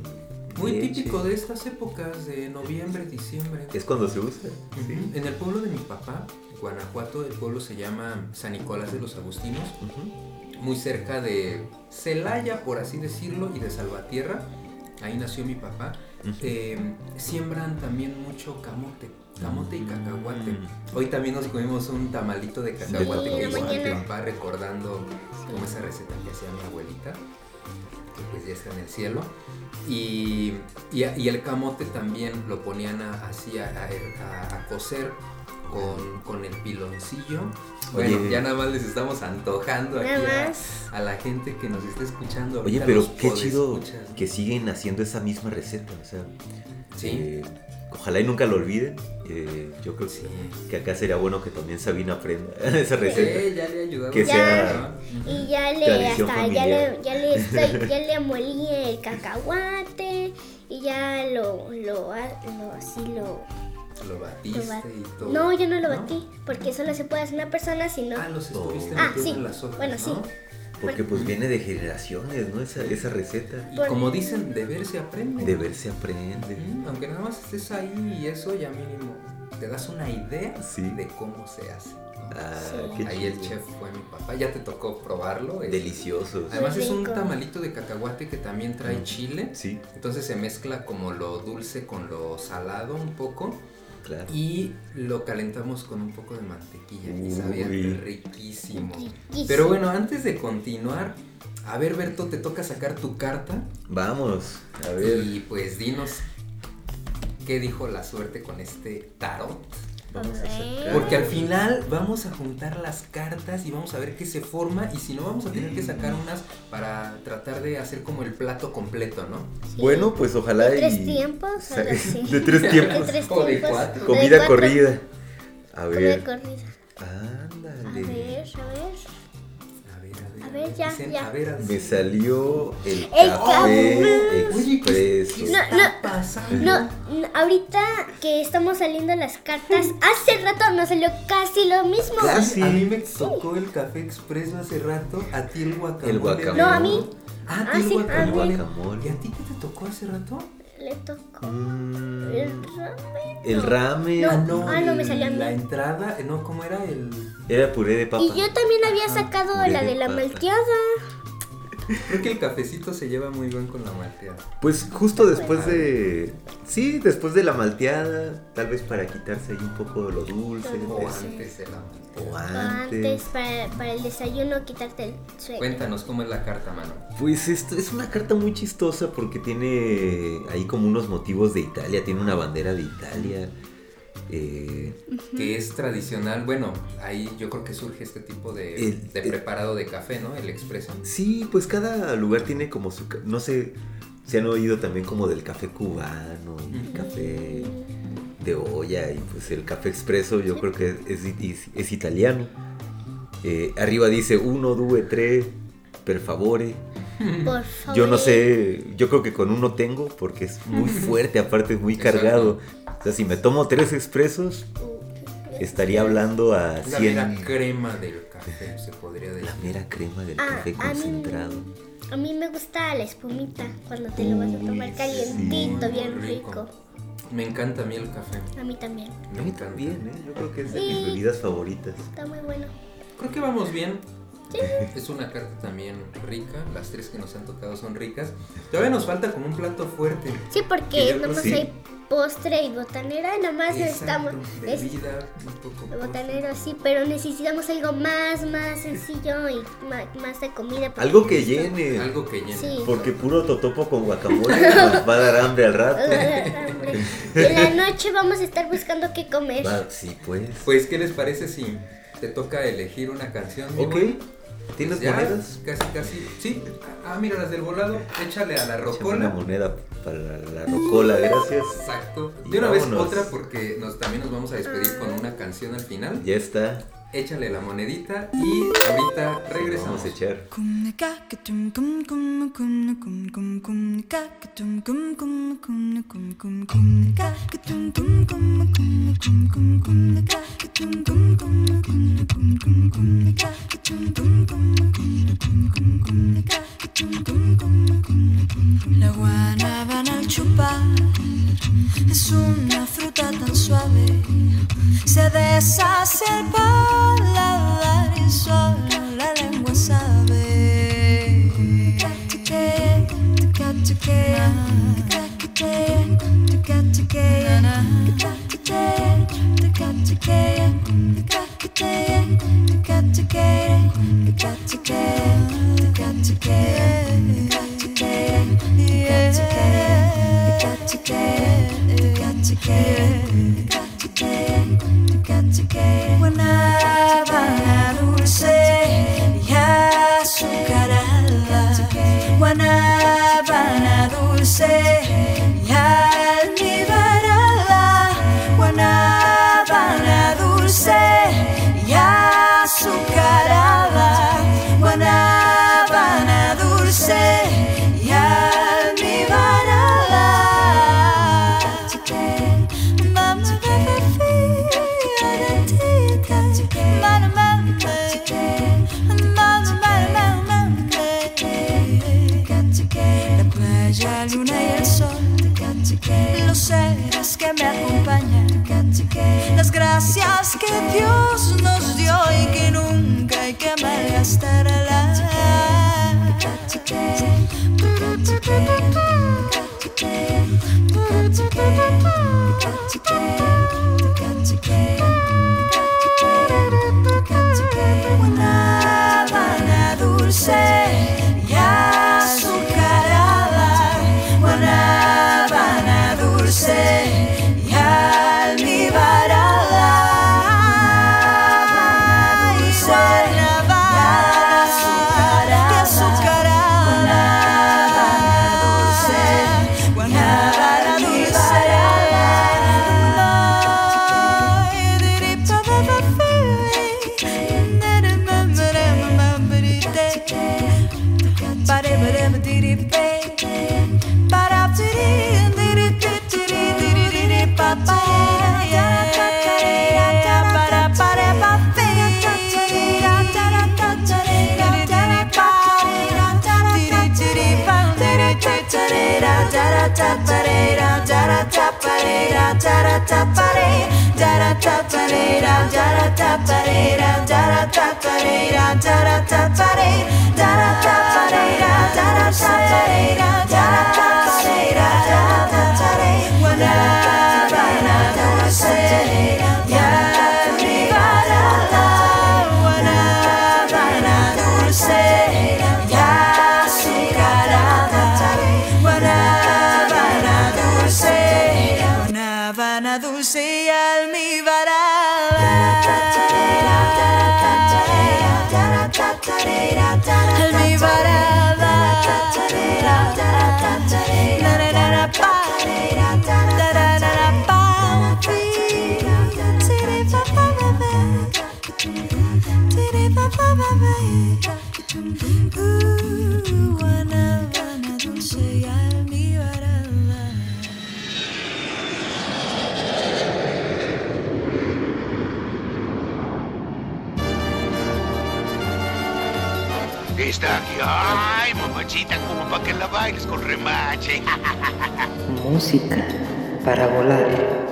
Muy típico de estas épocas de noviembre, diciembre. Es cuando se usa. En el pueblo de mi papá, Guanajuato, el pueblo se llama San Nicolás de los Agustinos. Muy cerca de Celaya, por así decirlo, y de Salvatierra. Ahí nació mi papá. Eh, siembran también mucho camote, camote y cacahuate. Mm. Hoy también nos comimos un tamalito de cacahuate Sí, que hizo mi papá recordando como esa receta que hacía mi abuelita, que pues ya está en el cielo. Y, y, y el camote también lo ponían a- así a, a- cocer con, con el piloncillo. Bueno, Oye. ya nada más les estamos antojando aquí a, la gente que nos está escuchando. Oye, ahorita, pero qué chido que siguen haciendo esa misma receta, o sea, Sí. eh, ojalá y nunca lo olviden. eh, yo creo Sí. que acá sería bueno que también Sabina aprenda esa receta. Sí, ya le ayudamos. Que Ya. sea Y ya le hasta ya le, ya le estoy, ya le molí el cacahuate y ya lo, lo, así lo, Lo lo batiste bat- y todo. No, yo no lo batí, porque solo se puede hacer una persona si no. Ah, los estuviste Ah, metiendo sí. en las hojas, Bueno, ¿no? sí. Porque pues viene de generaciones, ¿no? Esa, esa receta. Y Por- como dicen, de ver se aprende. De ver se aprende. Mm, Aunque nada más estés ahí y eso ya mínimo te das una idea Sí. de cómo se hace. Ah, Sí. qué Ahí el chef fue mi papá. Ya te tocó probarlo. es- Deliciosos. Además es un tamalito de cacahuate que también trae chile. Sí, Entonces se mezcla como lo dulce con lo salado un poco. Claro. Y lo calentamos con un poco de mantequilla y sabía riquísimo. Riquísimo. Pero bueno, antes de continuar, a ver Berto, te toca sacar tu carta Vamos, a ver. y pues dinos qué dijo la suerte con este tarot. Vamos a. Porque al final vamos a juntar las cartas y vamos a ver qué se forma y si no vamos a tener que sacar unas para tratar de hacer como el plato completo, ¿no? Bueno, pues ojalá De tres y- tiempos, sa- algo así. De tres De tiempos. O de cuatro. de Comida cuatro. corrida. A Comida ver. corrida. A Ándale. a ver. A ver, a ver. Ya, Dicen, ya. A ver, Me salió el El café Oye, ¿qué- expreso. qué No, está no. pasando? No, no, ahorita que estamos saliendo las cartas, hace rato nos salió casi lo mismo. Casi. A mí me tocó el café expreso hace rato, a ti el guacamole. El guacamole. No, a mí. Ah, a Ah, ti el sí, mí. Guacamole. ¿Y a ti qué te tocó hace rato? Le tocó Mm, el ramen. el ramen. No. Ah, no, Ah, no, me el- salió a mí. La entrada, eh, no, ¿cómo era el...? Era puré de papa. Y yo también había sacado la de de la malteada. Creo que el cafecito se lleva muy bien con la malteada. Pues justo después de. Sí, después de la malteada. Tal vez para quitarse ahí un poco de lo dulce. O antes de la malteada. O O antes. antes, para, para el desayuno, quitarte el sueño. Cuéntanos cómo es la carta, mano. Pues esto es una carta muy chistosa porque tiene ahí como unos motivos de Italia, tiene una bandera de Italia. Eh, Que es tradicional, bueno, ahí yo creo que surge este tipo de, El- de el- preparado de café, ¿no? El expreso. sí, pues cada lugar tiene como su... No sé, se han oído también como del café cubano, el café de olla y pues el café expreso yo creo que es, es- es italiano. Eh, arriba dice uno, due, tre, per favore. Por favor. Yo no sé, yo creo que con uno tengo porque es muy fuerte, aparte es muy Exacto. cargado. O sea, si me tomo tres expresos, estaría hablando a La 100... mera crema del café, se podría decir. La mera crema del Ah, café a mí- concentrado. A mí me gusta la espumita cuando te lo vas a tomar calientito, bien rico. rico. Me encanta a mí el café. A mí también. Me A mí encanta. también, ¿eh? Yo creo que es de Sí. mis bebidas favoritas. Está muy bueno. Creo que vamos bien. Es una carta también rica. Las tres que nos han tocado son ricas. Todavía nos falta como un plato fuerte. Sí, Que porque nomás sí. hay postre y botanera, nomás necesitamos Exacto, es- bebida, un poco botanero sí, pero necesitamos algo más, más sencillo y más, de comida. Algo que llene. Algo que llene. Sí. Porque puro totopo con guacamole nos va a dar hambre al rato. Hambre. En la noche vamos a estar buscando qué comer. Va, sí, pues. Pues, ¿qué les parece si te toca elegir una canción? Ok. buen? ¿Tienes Ya, monedas? Casi, casi. Sí. Ah, mira, las del volado. Échale a la Échame una rocola. moneda para la, la rocola, gracias. Exacto. Y De una vez otra porque nos, también nos vamos a despedir con una canción al final. Ya está. Échale la monedita y ahorita regresamos. Vamos a echar. La guanábana al chupar es una fruta tan suave, se deshace el paladar y solo Ay, mamachita, como para que la bailes con remache. Música para volar.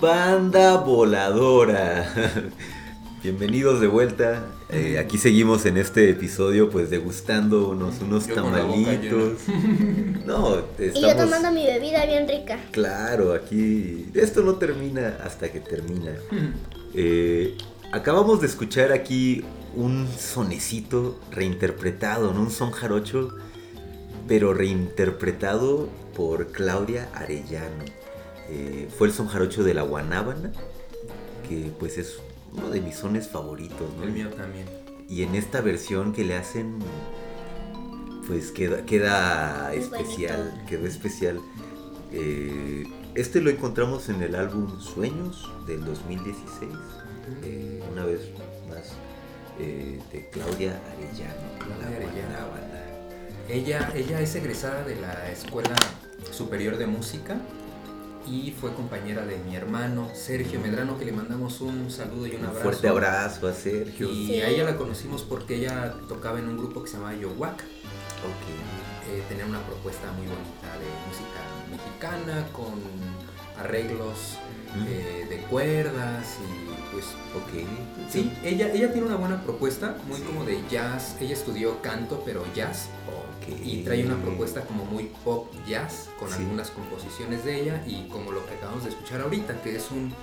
Banda voladora. Bienvenidos de vuelta. Eh, aquí seguimos en este episodio, pues degustando unos, unos tamalitos. No, Y yo estamos. tomando mi bebida bien rica. Claro, aquí. Esto no termina hasta que termina. Eh, acabamos de escuchar aquí un sonecito reinterpretado, ¿no? Un son jarocho, pero reinterpretado por Claudia Arellano. Eh, fue el son jarocho de la Guanábana, que pues es uno de mis sones favoritos, ¿no? El mío también. Y en esta versión que le hacen, pues queda, queda especial, bonito. quedó especial. Eh, este lo encontramos en el álbum Sueños del 2016, eh, una vez más, eh, de Claudia Arellano. Claudia la Arellano. Ella, ella es egresada de la Escuela Superior de Música y fue compañera de mi hermano Sergio Medrano, que le mandamos un saludo y un Un abrazo. fuerte abrazo a Sergio. Y Sí. a ella la conocimos porque ella tocaba en un grupo que se llamaba Yowak. Ok. Eh, tenía una propuesta muy bonita de música mexicana con arreglos Mm. eh, de cuerdas y pues Ok. Sí, ella, ella tiene una buena propuesta, muy como de jazz. Ella estudió canto, pero jazz. Ok. Y trae una propuesta como muy pop jazz, con Sí. algunas composiciones de ella y como lo que acabamos de escuchar ahorita, que es un,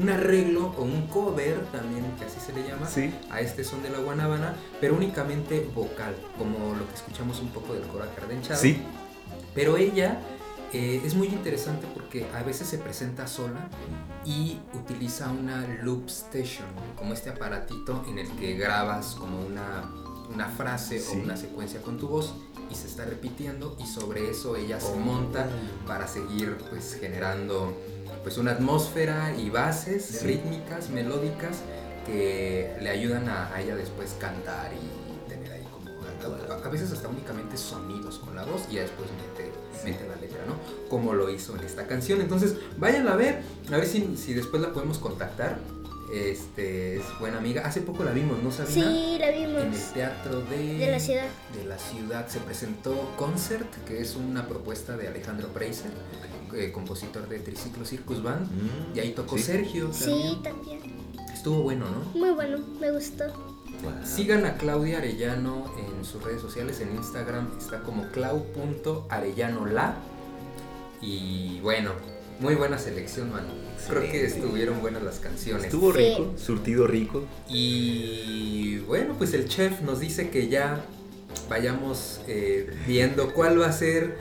un arreglo o un cover también, que así se le llama, Sí. a este son de la guanábana, pero únicamente vocal, como lo que escuchamos un poco del coro acardenchado. Sí. Pero ella eh, es muy interesante porque a veces se presenta sola y utiliza una loop station, como este aparatito en el que grabas como una, una frase Sí. o una secuencia con tu voz y se está repitiendo y sobre eso ella se Oh. monta para seguir pues generando pues una atmósfera y bases Sí. rítmicas, melódicas que le ayudan a, a ella después cantar y tener ahí como a, a veces hasta únicamente sonidos con la voz y después Sí. la letra, ¿no? Como lo hizo en esta canción. Entonces, váyanla a ver, a ver si, si después la podemos contactar. Este es buena amiga. Hace poco la vimos, ¿no, Sabina? Sí, la En el vimos. teatro de, De la ciudad. de la ciudad se presentó Concert, que es una propuesta de Alejandro Preiser, eh, compositor de Triciclo Circus Band. Mm, Y ahí tocó sí. Sergio Sí, también. también. Estuvo bueno, ¿no? Muy bueno, me gustó. Sigan a Claudia Arellano en sus redes sociales, en Instagram está como clau.arellanola. Y bueno, muy buena selección, mano. Creo que estuvieron buenas las canciones. Estuvo Sí. rico, surtido rico. Y bueno, pues el chef nos dice que ya vayamos eh, viendo cuál va a ser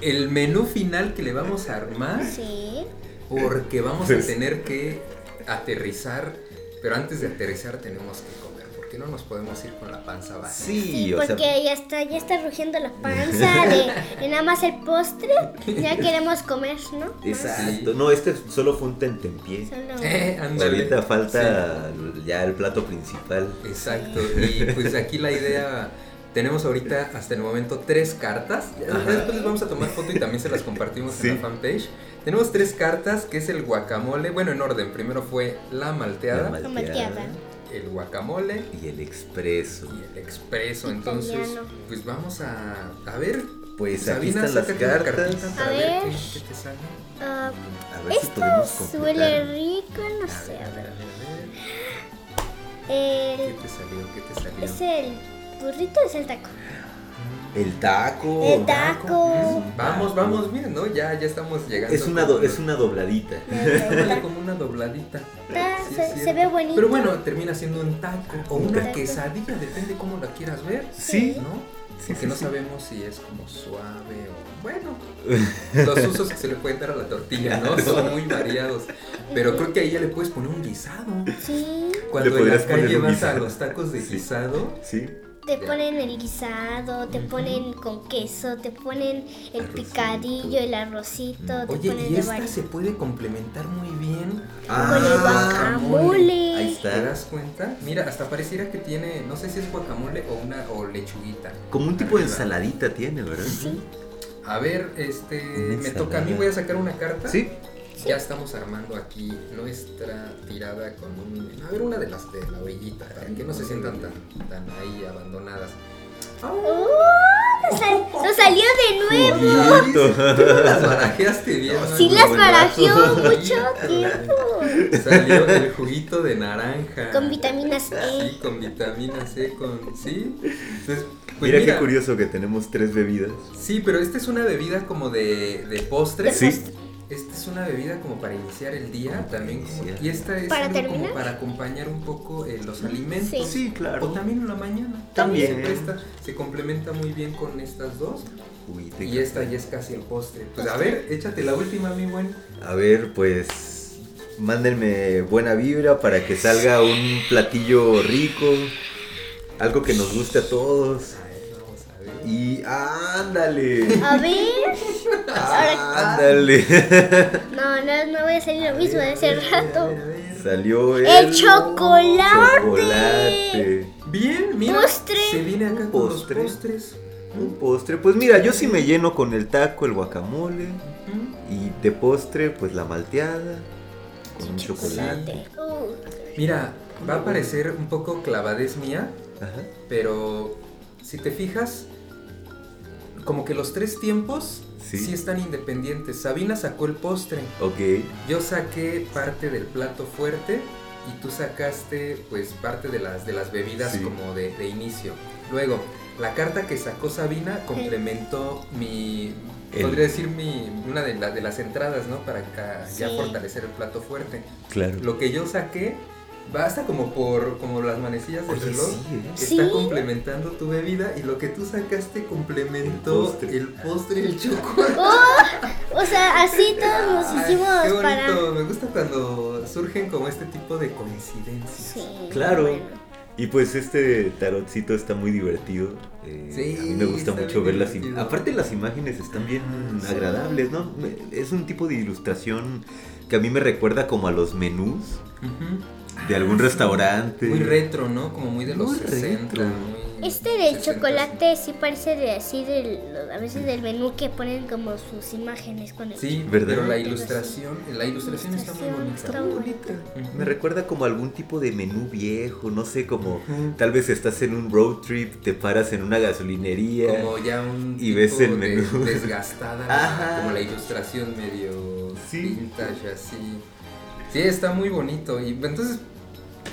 el menú final que le vamos a armar. Sí. Porque vamos a Pues- tener que aterrizar, pero antes de aterrizar tenemos que comer, porque no nos podemos ir con la panza vacía. Sí, Sí, o porque sea, ya está, ya está rugiendo la panza de, de nada más el postre. Ya queremos comer, ¿no? Exacto. No, este solo fue un tentempié. Solo- Eh. Ahorita falta ya el plato principal. Exacto, y pues aquí la idea, tenemos ahorita hasta el momento tres cartas, Ya después les vamos a tomar foto y también se las compartimos Sí. en la fanpage. Tenemos tres cartas, que es el guacamole, bueno en orden, primero fue la malteada, La La malteada malteada. El guacamole y el expreso. y el expreso, entonces Italiano. pues vamos a, a ver. Pues aquí Sabina, están las cartas. para A ver qué, qué te sale. Ah, A ver si podemos esto huele completar. rico, no A sé. ver, A a ver, a ver. ¿Qué El, te salió? ¿Qué te salió? es el burrito, es el taco. El taco. El taco. Vamos, vamos bien, ¿no? Ya, ya estamos llegando. Es una, do- es una dobladita. Como una dobladita. Sí, se, ve bonito. Pero bueno, termina siendo un taco o Un una taco. quesadilla, depende cómo la quieras ver. Sí. ¿No? Sí, porque sí, no sí. sabemos si es como suave o bueno. Los usos que se le pueden dar a la tortilla, ¿no? Son muy variados. Pero creo que ahí ya le puedes poner un guisado. Sí. Cuando Le en la calle vas a los tacos de Sí. guisado, Sí. Te ponen el guisado, te ponen con queso, te ponen el picadillo, el arrocito, te Oye, ponen y esta se puede complementar muy bien Con el guacamole. Ahí ¿Te está. das cuenta? Mira, hasta pareciera que tiene, no sé si es guacamole o una o lechuguita. Como un tipo de ensaladita tiene, ¿verdad? Sí. A ver, este, me toca a mí, voy a sacar una carta. Sí. Ya estamos armando aquí nuestra tirada con un, a ver, una de las de la orillita, para que no se sientan tan, tan ahí abandonadas. ¡Oh! Nos, sal- nos salió de nuevo. Tú las barajeaste bien. ¿no? Sí las barajeó mucho tiempo. Salió el juguito de naranja. Con vitaminas E. Sí, con vitamina C, con. Sí. Entonces, pues mira, mira, qué curioso que tenemos tres bebidas. Sí, pero esta es una bebida como de, de postre. Sí. Esta es una bebida como para iniciar el día también. como- y esta es ¿Para algo como para acompañar un poco eh, los alimentos. Sí. Sí, claro. O también en la mañana. También. Se, presta, se complementa muy bien con estas dos. Juguito y Y esta ya es casi el postre. Pues a ver, échate la última, mi buen. A ver, pues mándenme buena vibra para que salga un platillo rico, algo que nos guste a todos. A ver, vamos a ver. Y ándale, A ver. Ándale. no, no, no voy a salir lo mismo de hace rato. Salió el, El chocolate. chocolate. Bien, mira. Postre. Se viene acá Un con postre. los postres. Un postre, pues mira, yo sí me lleno con el taco, el guacamole y de postre, pues la malteada con un chocolate. Uh, Mira, va a parecer un poco clavadez mía, Ajá. pero si te fijas, como que los tres tiempos Sí. sí, están independientes. Sabina sacó el postre, Ok. yo saqué parte del plato fuerte y tú sacaste pues parte de las, de las bebidas Sí. como de, de inicio. Luego, la carta que sacó Sabina complementó mi... El- Podría decir mi, una de, la- de las entradas, ¿no? Para acá ya Sí. fortalecer el plato fuerte. Claro. Lo que yo saqué basta como por como las manecillas del Oye, reloj. sí, ¿eh? Está Sí. complementando tu bebida y lo que tú sacaste complementó El el postre. y el chocolate. oh, o sea, así todos nos Ay, hicimos qué bonito. para. Me gusta cuando surgen como este tipo de coincidencias. Sí, Claro. bueno. Y pues este tarotcito está muy divertido. eh, Sí, a mí me gusta está mucho ver las im- divertido. Aparte las imágenes están bien Sí. agradables, ¿no? Es un tipo de ilustración que a mí me recuerda como a los menús. De algún restaurante. Muy retro, ¿no? Como muy de los Muy 60. retro. muy Este del 60, chocolate sí parece de así del a veces del menú que ponen como sus imágenes con el Sí, ¿Verdad? pero la ilustración, la ilustración está muy bonita. está bonita. Ujú. Me recuerda como algún tipo de menú viejo, no sé, como tal vez estás en un road trip, te paras en una gasolinería. Como ya un Y ves el de- menú. desgastada, Ajá. como la ilustración medio Sí. vintage así. Sí, está muy bonito. Y entonces,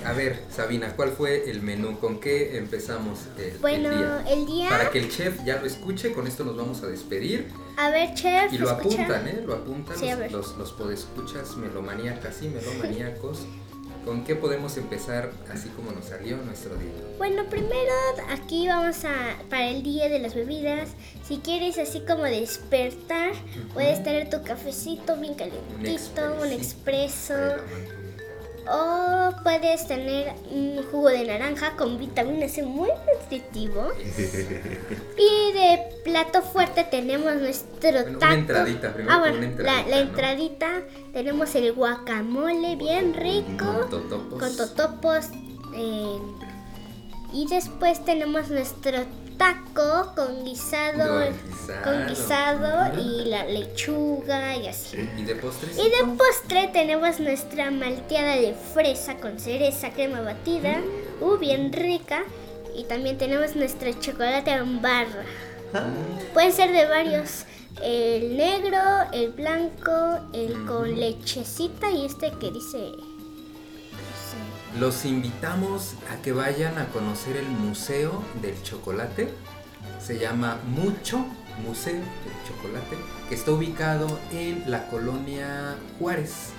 a ver, Sabina, ¿cuál fue el menú? ¿Con qué empezamos el, el Bueno, día? el día, Para que el chef ya lo escuche, con esto nos vamos a despedir. a ver, chef, Y lo escucha. apuntan, ¿eh? Lo apuntan Sí, los, los, los podescuchas melomaníacas y melomaníacos. ¿Con qué podemos empezar así como nos salió nuestro día? Bueno, primero aquí vamos a para el día de las bebidas. Si quieres así como despertar, puedes tener tu cafecito bien calentito, un expreso. O puedes tener un jugo de naranja con vitamina C muy nutritivo. Y de plato fuerte tenemos nuestro Bueno, una taco. entradita, primero ah, bueno, una la, entradita, la ¿no? entradita tenemos el guacamole bien rico Con totopos. con totopos. eh, y después tenemos nuestro taco con guisado, Con guisado. con guisado y la lechuga y así. ¿Y de postres? Y de postre tenemos nuestra malteada de fresa con cereza, crema batida, uh, bien rica. Y también tenemos nuestro chocolate en barra. Pueden ser de varios. El negro, el blanco, el con lechecita y este que dice... Los invitamos a que vayan a conocer el Museo del Chocolate. Se llama Mucho museo del chocolate que está ubicado en la colonia Juárez.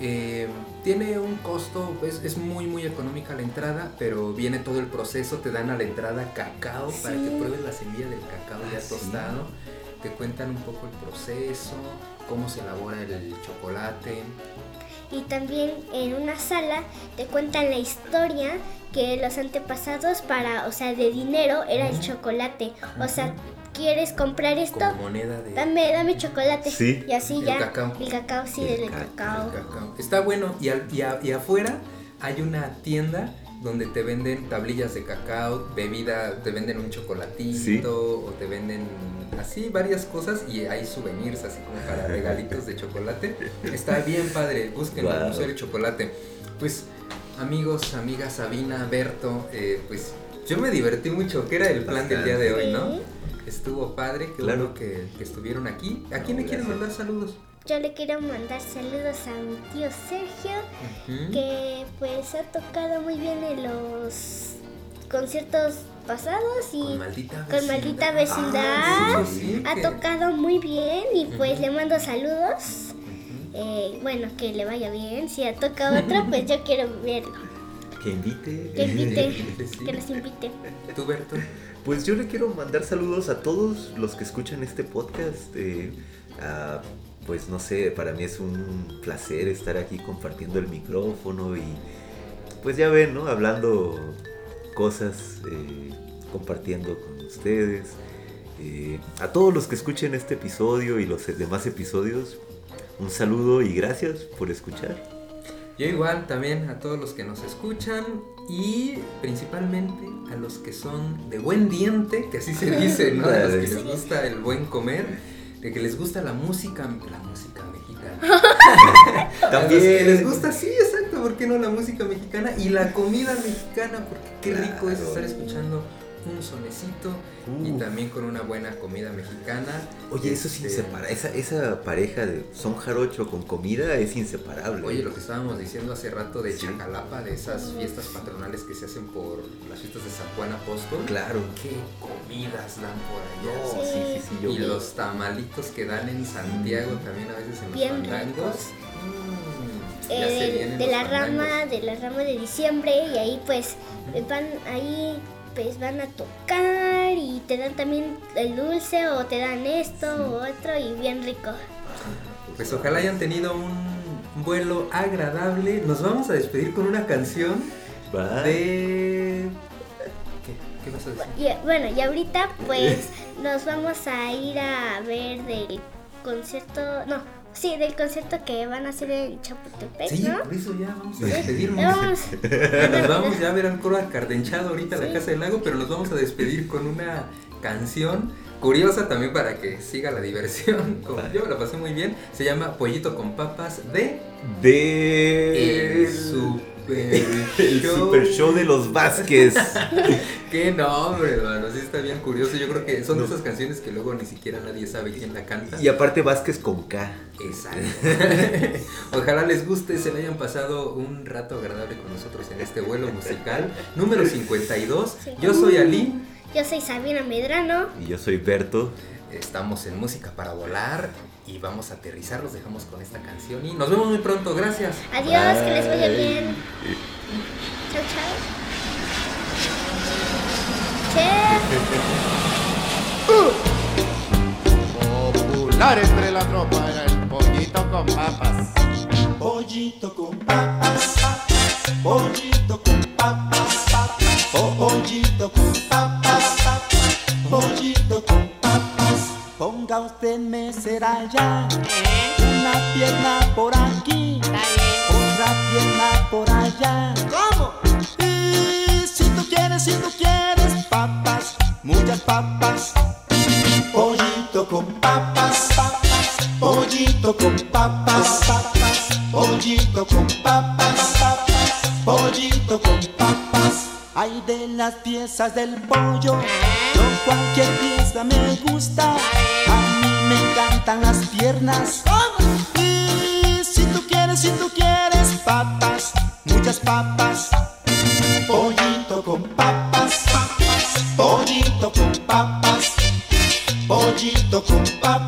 Eh, tiene un costo, pues es muy muy económica la entrada, pero viene todo el proceso, te dan a la entrada cacao para que pruebes la semilla del cacao ya Ah, sí. tostado, te cuentan un poco el proceso, cómo se elabora el chocolate. Y también en una sala te cuentan la historia que los antepasados para, o sea, de dinero era el chocolate. O sea, ¿quieres comprar esto? Como moneda de Dame, dame chocolate. Sí. Y así El ya. cacao. El cacao, sí, del cacao. cacao. Está bueno y, al- y a- y afuera hay una tienda donde te venden tablillas de cacao, bebida, te venden un chocolatito Sí. o te venden así varias cosas y hay souvenirs así como para regalitos de chocolate. Está bien padre, busquen el Guau. Museo del Chocolate. Pues amigos, amigas, Sabina, Berto, eh, pues yo me divertí mucho, que era el plan del día de hoy, ¿no? Estuvo padre, qué Claro. bueno que, que estuvieron aquí. ¿A quién le quieren mandar saludos? Yo le quiero mandar saludos a mi tío Sergio, que pues ha tocado muy bien en los conciertos pasados y Con maldita con maldita vecindad. Ah, sí, sí, ha tocado muy bien y pues le mando saludos. Eh, bueno, que le vaya bien. Si toca otro, pues yo quiero verlo. Que invite. Que invite, que los invite. ¿Tú, Berto? Pues yo le quiero mandar saludos a todos los que escuchan este podcast. eh, a- pues no sé, para mí es un placer estar aquí compartiendo el micrófono y pues ya ven, ¿no? Hablando cosas, eh, compartiendo con ustedes. Eh, a todos los que escuchen este episodio y los demás episodios, un saludo y gracias por escuchar. Yo igual también a todos los que nos escuchan y principalmente a los que son de buen diente, que así se dice, ¿no? A los que les gusta el buen comer, de que les gusta la música, la música mexicana. Que También. les gusta, sí, exacto, ¿por qué no la música mexicana? Y la comida mexicana, porque qué rico es estar escuchando un sonecito y Uf. también con una buena comida mexicana. Oye, eso es Este, inseparable. Esa, esa pareja de son jarocho con comida es inseparable. Oye, lo que estábamos diciendo hace rato de Chacalapa, de esas fiestas patronales que se hacen por las fiestas de San Juan Apóstol. Claro. Qué comidas dan por allá. No, sí, sí, sí, yo y vi. los tamalitos que dan en Santiago también a veces en los Bien fandangos. Mm, Eh, de la fandangos. rama de la rama de diciembre y ahí pues van ahí pues van a tocar y te dan también el dulce o te dan esto o otro y bien rico. Pues ojalá hayan tenido un vuelo agradable. Nos vamos a despedir con una canción de... ¿Qué? ¿Qué vas a decir? Y, bueno, y ahorita pues nos vamos a ir a ver del concierto, no, sí, del concierto que van a hacer en Chapultepec, Sí, ¿no? por eso ya vamos a despedirnos. vamos. Nos vamos ya a ver al coro acardenchado ahorita a la. Casa del Lago, pero nos vamos a despedir con una canción curiosa también para que siga la diversión. Como yo me la pasé muy bien. Se llama Pollito con Papas de De. El Super El Show. Super Show de los Vázquez. Qué nombre, hermano. Sí está bien curioso. Yo creo que son de esas canciones que luego ni siquiera nadie sabe quién la canta. Y aparte Vázquez con K. Exacto. Ojalá les guste, se le hayan pasado un rato agradable con nosotros en este vuelo musical número 52. Yo soy Ali, Yo soy Sabina Medrano. Y yo soy Berto. estamos en Música para Volar y vamos a aterrizar. Los dejamos con esta canción y nos vemos muy pronto. Gracias. Adiós, que les vaya bien. Chao, chao. Popular entre la tropa era el pollito con papas. Pollito con papas, pollito con papas, po- pollito con papas, pollito con papas. Ponga usted mesera ya, una pierna por aquí, otra pierna por allá. ¿Cómo? Si tú quieres, si tú quieres papas, muchas papas. Pollito con papas, papas, pollito con papas, papas, pollito con papas, papas, pollito con papas. Hay de las piezas del pollo, yo cualquier pieza me gusta. A mí me encantan las piernas. Y si tú quieres, si tú quieres papas, muchas papas pollito con papas, papas, pollito con papas, pollito con papas.